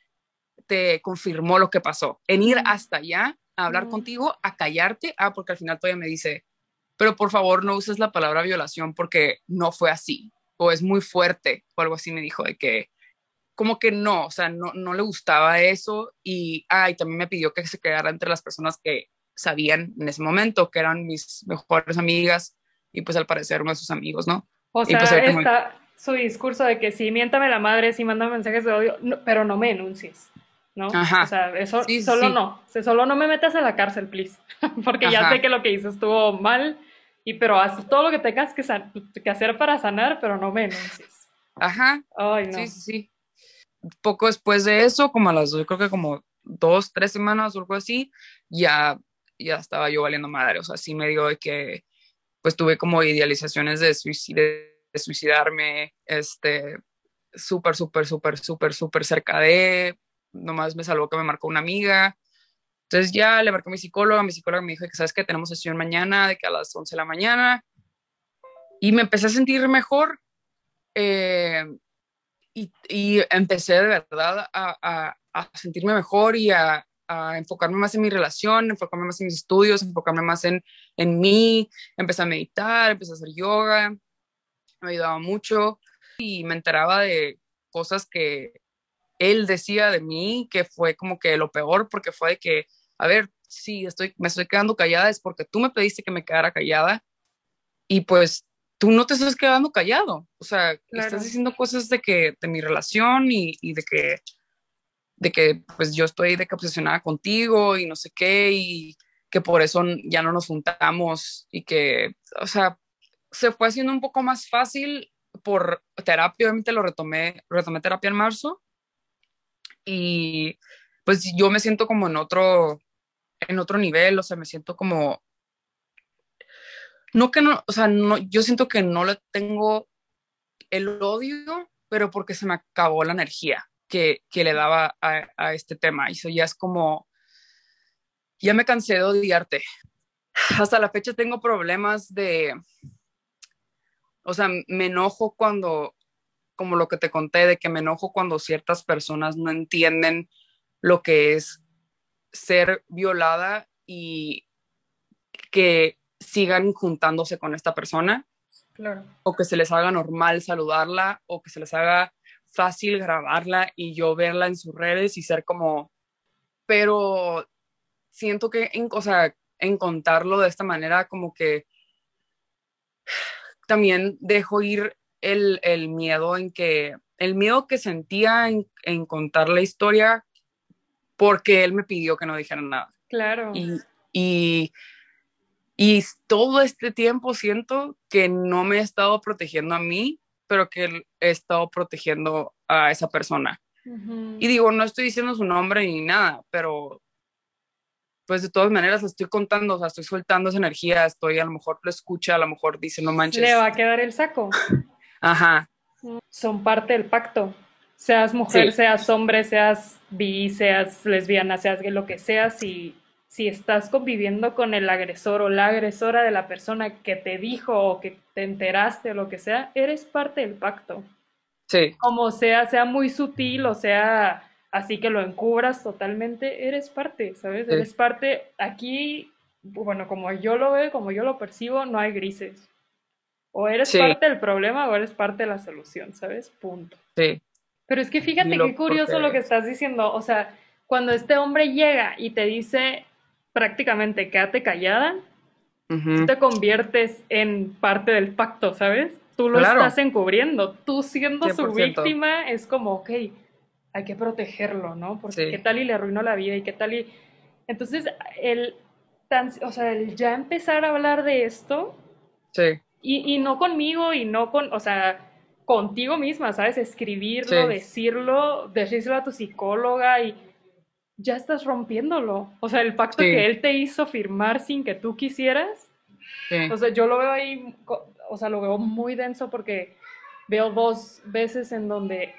te confirmó lo que pasó. En ir hasta allá a hablar contigo, a callarte, ah, porque al final todavía me dice, pero por favor no uses la palabra violación porque no fue así, o es muy fuerte, o algo así me dijo, de que como que no, o sea, no, no le gustaba eso y, ay, también me pidió que se quedara entre las personas que sabían en ese momento, que eran mis mejores amigas y pues al parecer uno de sus amigos, ¿no? O sea, pues, está su discurso de que sí, miéntame la madre, sí, manda mensajes de odio, pero no me enuncies. ¿no? O sea, eso solo no, solo no me metas a la cárcel, please, porque ya sé que lo que hice estuvo mal, y pero haz todo lo que tengas que, que hacer para sanar, pero no me denuncies. Ajá. Ay, no. Sí, sí, sí. Poco después de eso, como a las, yo creo que como dos, tres semanas o algo así, ya, ya estaba yo valiendo madre, o sea, sí me dio de que, pues tuve como idealizaciones de, suicidarme, este, súper, súper, súper, súper, súper cerca de, nomás me salvó que me marcó una amiga. Entonces ya le marcó mi psicóloga, mi psicóloga me dijo que sabes que tenemos sesión mañana, de que a las 11 de la mañana. Y me empecé a sentir mejor eh, y, empecé de verdad a, sentirme mejor y a, a, enfocarme más en mi relación, enfocarme más en mis estudios, enfocarme más en, en mí. Empecé a meditar, empecé a hacer yoga, me ayudaba mucho y me enteraba de cosas que él decía de mí que fue como que lo peor porque fue de que, a ver, si estoy, me estoy quedando callada es porque tú me pediste que me quedara callada y pues tú no te estás quedando callado, o sea, estás diciendo cosas de que, de mi relación y, y, de que, de que pues yo estoy de que obsesionada contigo y no sé qué y que por eso ya no nos juntamos y que, o sea, se fue haciendo un poco más fácil por terapia, obviamente lo retomé, retomé terapia en marzo y pues yo me siento como en otro, en otro nivel, o sea, me siento como, no que no, o sea, no, yo siento que no le tengo el odio, pero porque se me acabó la energía que, que le daba a, a, este tema. Y eso ya es como, ya me cansé de odiarte. Hasta la fecha tengo problemas de, o sea, me enojo cuando como lo que te conté, de que me enojo cuando ciertas personas no entienden lo que es ser violada y que sigan juntándose con esta persona. Claro. O que se les haga normal saludarla o que se les haga fácil grabarla y yo verla en sus redes y ser como, pero siento que, en, o sea, en contarlo de esta manera como que también dejo ir el, el miedo en que, el miedo que sentía en, en, contar la historia porque él me pidió que no dijera nada. Claro. Y, y, y todo este tiempo siento que no me he estado protegiendo a mí, pero que he estado protegiendo a esa persona. Y digo, no estoy diciendo su nombre ni nada, pero pues de todas maneras estoy contando, o sea, estoy soltando esa energía, estoy a lo mejor lo escucha, a lo mejor dice, no manches. Le va a quedar el saco. Ajá. Son parte del pacto. Seas mujer, Sí. seas hombre, seas bi, seas lesbiana, seas gay, lo que seas, si, si estás conviviendo con el agresor o la agresora de la persona que te dijo o que te enteraste o lo que sea, eres parte del pacto. Sí, Como sea, sea muy sutil o sea así que lo encubras totalmente, eres parte, ¿sabes? Sí. Eres parte. Aquí, bueno, como yo lo veo, como yo lo percibo, no hay grises. O eres Sí. parte del problema o eres parte de la solución, ¿sabes? Punto. sí, Pero es que fíjate qué curioso lo que estás diciendo. O sea, cuando este hombre llega y te dice prácticamente quédate callada, ujú, tú te conviertes en parte del pacto, ¿sabes? Tú lo Claro. estás encubriendo. Tú siendo su 100%. víctima es como, ok, hay que protegerlo, ¿no? Porque Sí. qué tal y le arruinó la vida y qué tal y... Entonces, el, tan, o sea, el ya empezar a hablar de esto sí, y, y no conmigo y no con, o sea, contigo misma, ¿sabes? Escribirlo, Sí. decirlo, decírselo a tu psicóloga y ya estás rompiéndolo. O sea, el pacto Sí. que él te hizo firmar sin que tú quisieras, sí, o sea, yo lo veo ahí, o sea, lo veo muy denso porque veo dos veces en donde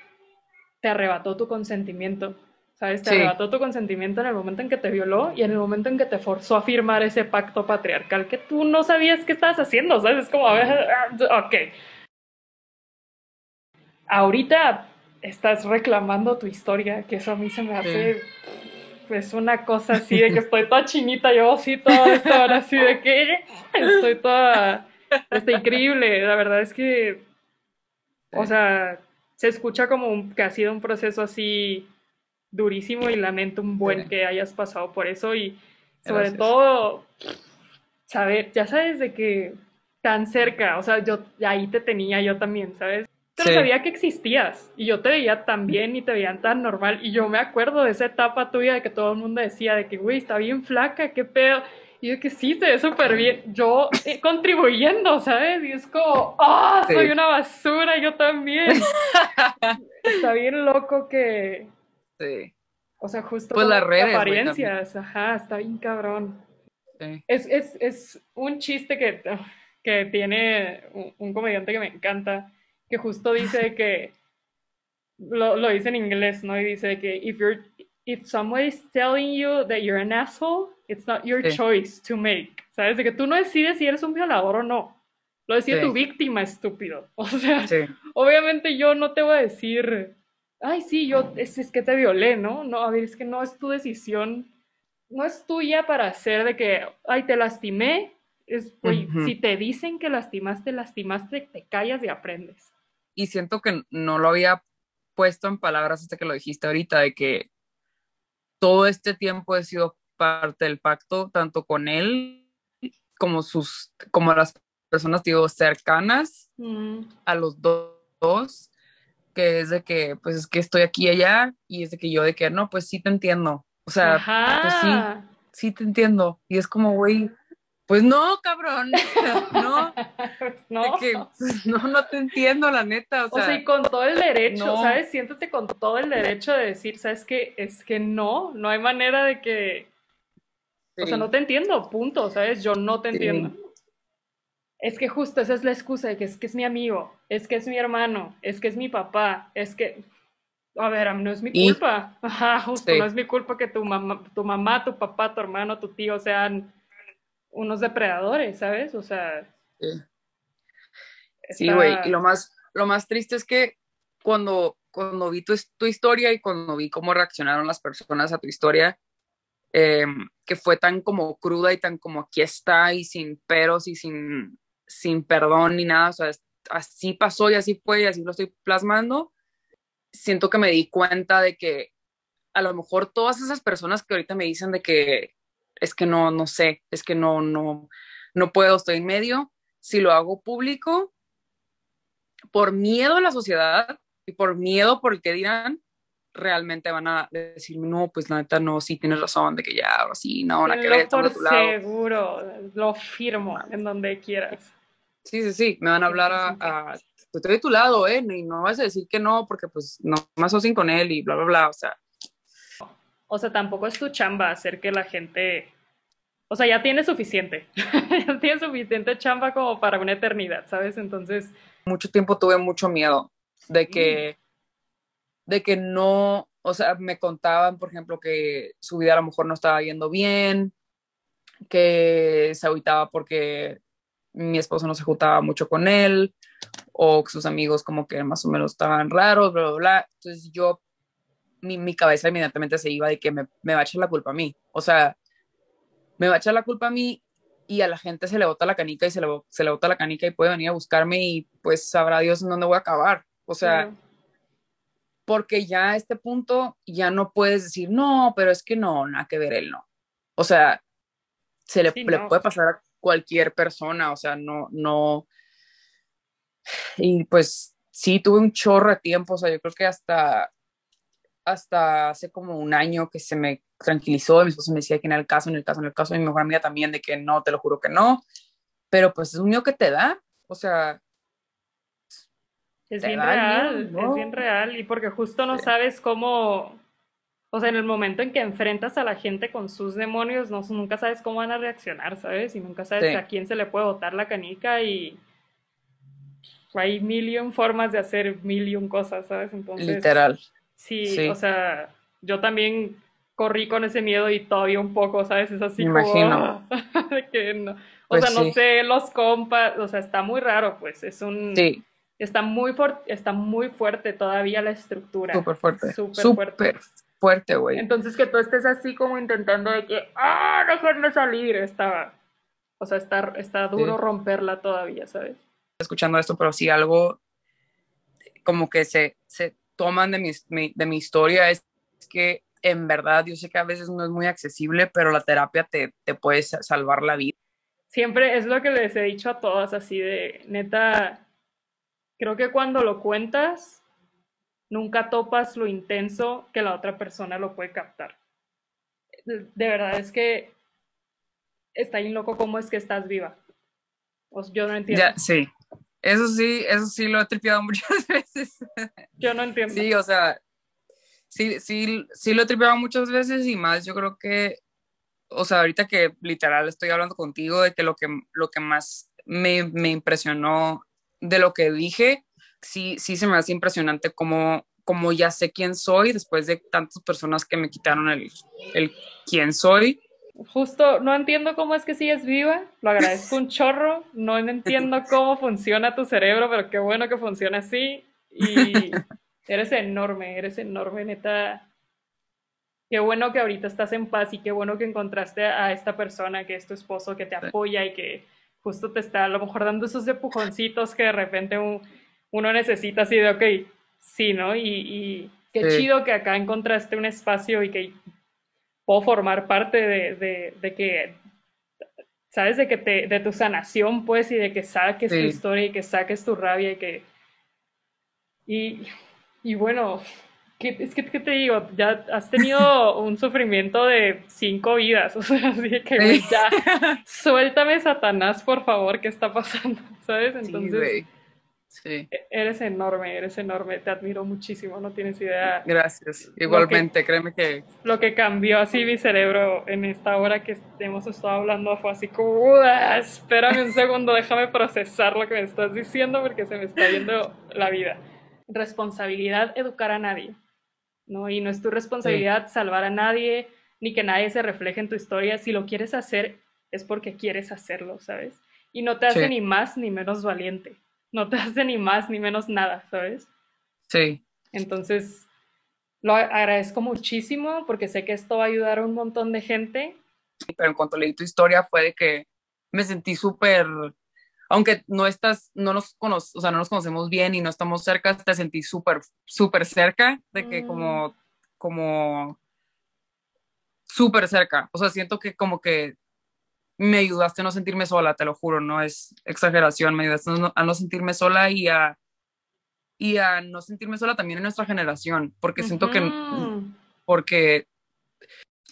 te arrebató tu consentimiento. ¿Sabes? Te Sí. arrebató tu consentimiento en el momento en que te violó y en el momento en que te forzó a firmar ese pacto patriarcal que tú no sabías qué estabas haciendo, ¿sabes? Es como, a ver, ah, ok. Ahorita estás reclamando tu historia, que eso a mí se me hace pues una cosa así de que estoy toda chinita, yo así toda esta hora así de que estoy toda está increíble, la verdad es que o sea, se escucha como un- que ha sido un proceso así durísimo y lamento un buen Sí. que hayas pasado por eso y sobre Gracias. todo saber, ya sabes de que tan cerca, o sea, yo ahí te tenía yo también, ¿sabes? Pero Sí. sabía que existías y yo te veía tan bien y te veían tan normal y yo me acuerdo de esa etapa tuya de que todo el mundo decía de que, güey, está bien flaca, qué pedo. Y yo que sí, se ve súper bien. Yo eh, contribuyendo, ¿sabes? Y es como, ¡ah! Sí. soy una basura, yo también. está bien loco que, sí, o sea, justo Pues las redes, apariencias, ajá, está bien cabrón. sí. Es, es, es un chiste que, que tiene un, un comediante que me encanta, que justo dice que, lo, lo dice en inglés, ¿no? Y dice que if you're, if someone is telling you that you're an asshole, it's not your Sí. choice to make, ¿sabes? De que tú no decides si eres un violador o no. Lo decide Sí. tu víctima, estúpido. O sea, Sí, obviamente yo no te voy a decir, ay, sí, yo, es, es que te violé, ¿no? No, a ver, es que no es tu decisión, no es tuya para hacer de que, ay, te lastimé. Es, si te dicen que lastimaste, lastimaste, te callas y aprendes. Y siento que no lo había puesto en palabras hasta que lo dijiste ahorita, de que todo este tiempo he sido parte del pacto, tanto con él como sus, como las personas, digo, cercanas Mm, a los do- dos, que es de que, pues es que estoy aquí y allá, y es de que yo de que, no, pues sí te entiendo, o sea, pues sí, sí te entiendo, y es como, güey, pues no, cabrón, no, no. que, pues, no, no te entiendo, la neta, o O sea, y con todo el derecho, no. ¿sabes? Siéntate con todo el derecho de decir, ¿sabes qué? Es que no, no hay manera de que, o sea, no te entiendo, punto, ¿sabes? Yo no te Sí. entiendo. Es que justo esa es la excusa de que es que es mi amigo, es que es mi hermano, es que es mi papá, es que, a ver, no es mi Y- culpa. Ajá, justo, Sí. no es mi culpa que tu mamá, tu mamá, tu papá, tu hermano, tu tío sean unos depredadores, ¿sabes? O sea, sí. Sí, güey, y lo más, lo más triste es que cuando, cuando vi tu, tu historia y cuando vi cómo reaccionaron las personas a tu historia, eh, que fue tan como cruda y tan como aquí está y sin peros y sin, sin perdón ni nada, o sea, así pasó y así fue y así lo estoy plasmando, siento que me di cuenta de que a lo mejor todas esas personas que ahorita me dicen de que es que no, no sé, es que no, no, no puedo, estoy en medio, si lo hago público, por miedo a la sociedad y por miedo por el que dirán, realmente van a decir, no, pues la neta no, sí tienes razón, de que ya, ahora sí, no, nada que por tu lado. seguro, lo firmo en donde quieras. Sí, sí, sí, me van a hablar a, a estoy de tu lado, ¿eh? Y no vas a decir que no, porque pues no me asocien con él y bla, bla, bla, o sea, O sea, tampoco es tu chamba hacer que la gente o sea, ya tiene suficiente, ya tiene suficiente chamba como para una eternidad, ¿sabes? Entonces... Mucho tiempo tuve mucho miedo de que, de que no, o sea, me contaban, por ejemplo, que su vida a lo mejor no estaba yendo bien, que se agüitaba porque mi esposo no se juntaba mucho con él, o sus amigos como que más o menos estaban raros, bla, bla, bla. Entonces yo, mi, mi cabeza inmediatamente se iba de que me, me, va a echar la culpa a mí. O sea, me va a echar la culpa a mí y a la gente se le bota la canica y se le, se le bota la canica y puede venir a buscarme y pues sabrá Dios en dónde voy a acabar. O sea, porque ya a este punto ya no puedes decir, no, pero es que no, nada que ver él no. O sea, se le, le puede pasar a cualquier persona, o sea, no, no. Y pues sí, tuve un chorro de tiempo, o sea, yo creo que hasta, hasta hace como un año que se me tranquilizó, mi esposo me decía que en el caso, en el caso, en el caso, y mi mejor amiga también de que no, te lo juro que no, pero pues es un miedo que te da, o sea... Es bien real, es bien real, y porque justo no sabes cómo, o sea, en el momento en que enfrentas a la gente con sus demonios, no, nunca sabes cómo van a reaccionar, ¿sabes? Y nunca sabes a quién se le puede botar la canica y hay millón formas de hacer millón cosas, ¿sabes? Entonces, Literal. Sí, o sea, yo también corrí con ese miedo y todavía un poco, ¿sabes? Es así Me imagino. que no. O pues sea, no sé, los compas, o sea, está muy raro, pues, es un... Sí. Está muy, está muy fuerte todavía la estructura. Súper fuerte. Súper fuerte fuerte, güey. Entonces que tú estés así como intentando de que, ah, dejarme salir, estaba, o sea, está, está duro romperla todavía, ¿sabes? Escuchando esto, pero sí algo como que se, se toman de mi, de mi historia es que en verdad yo sé que a veces no es muy accesible, pero la terapia te, te puede salvar la vida. Siempre es lo que les he dicho a todas, así de, neta, creo que cuando lo cuentas, nunca topas lo intenso que la otra persona lo puede captar. De verdad es que está bien loco cómo es que estás viva. yo no entiendo. Ya, sí. Eso sí, eso sí lo he tripeado muchas veces. Yo no entiendo. Sí, o sea, sí, sí, sí lo he tripeado muchas veces y más, yo creo que, o sea, ahorita que literal estoy hablando contigo de que lo que, lo que más me, me impresionó de lo que dije sí, sí se me hace impresionante como, como ya sé quién soy después de tantas personas que me quitaron el, el quién soy. Justo, no entiendo cómo es que sigues viva, lo agradezco un chorro, no entiendo cómo funciona tu cerebro, pero qué bueno que funciona así y eres enorme, eres enorme, neta. Qué bueno que ahorita estás en paz y qué bueno que encontraste a esta persona que es tu esposo, que te apoya y que justo te está a lo mejor dando esos empujoncitos que de repente un, uno necesita así de, ok, sí, ¿no? Y, qué chido que acá encontraste un espacio y que puedo formar parte de, de, que, ¿sabes? De que te, de tu sanación, pues, y de que saques tu historia y que saques tu rabia y que... Y, y bueno, ¿qué, es que, ¿qué te digo? Ya has tenido un sufrimiento de cinco vidas, o sea, así que ya, suéltame Satanás, por favor, ¿qué está pasando? ¿Sabes? Entonces... Sí. E-, eres enorme, eres enorme, te admiro muchísimo, no tienes idea. Gracias, igualmente, créeme que... Lo que cambió así mi cerebro en esta hora que hemos estado hablando fue así como, espérame un segundo, déjame procesar lo que me estás diciendo porque se me está yendo la vida. Responsabilidad educar a nadie, ¿no? Y no es tu responsabilidad salvar a nadie, ni que nadie se refleje en tu historia. Si lo quieres hacer, es porque quieres hacerlo, ¿sabes? Y no te hace ni más ni menos valiente no te hace ni más ni menos nada, ¿sabes? Sí. Entonces, lo agradezco muchísimo porque sé que esto va a ayudar a un montón de gente. Pero en cuanto leí tu historia fue de que me sentí súper, aunque no estás, no nos conoce, o sea, no nos conocemos bien y no estamos cerca, te sentí súper, súper cerca, de que como, mm. como, súper cerca. O sea, siento que como que me ayudaste a no sentirme sola, te lo juro, no es exageración, me ayudaste a no sentirme sola y a, y a no sentirme sola también en nuestra generación, porque siento que, porque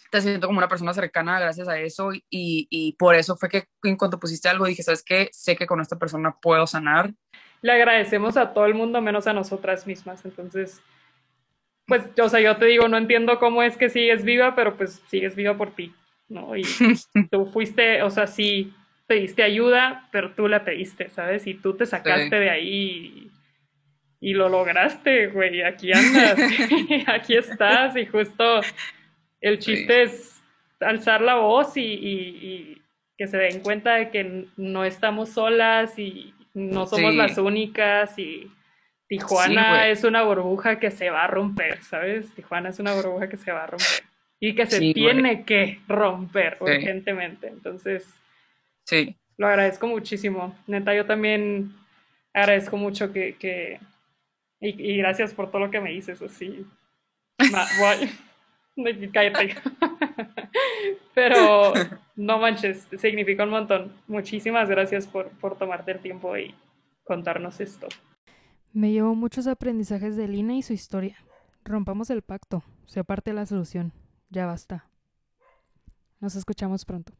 te siento como una persona cercana gracias a eso y, y, por eso fue que en cuanto pusiste algo dije, ¿sabes qué? Sé que con esta persona puedo sanar. Le agradecemos a todo el mundo menos a nosotras mismas, entonces, pues, o sea, yo te digo, no entiendo cómo es que sigues viva, pero pues sigues viva por ti. ¿No? Y tú fuiste, o sea, sí, pediste ayuda, pero tú la pediste, ¿sabes? Y tú te sacaste de ahí y, lo lograste, güey, aquí andas, aquí estás y justo el chiste es alzar la voz y, que se den cuenta de que no estamos solas y no somos las únicas y Tijuana es una burbuja que se va a romper, ¿sabes? Tijuana es una burbuja que se va a romper y que se tiene que romper urgentemente. Entonces, sí. lo agradezco muchísimo. Neta, yo también agradezco mucho que... Y, gracias por todo lo que me dices, así. Cállate. Pero no manches, significa un montón. Muchísimas gracias por, por tomarte el tiempo y contarnos esto. Me llevo muchos aprendizajes de Lina y su historia. Rompamos el pacto, sea parte de la solución. Ya basta. Nos escuchamos pronto.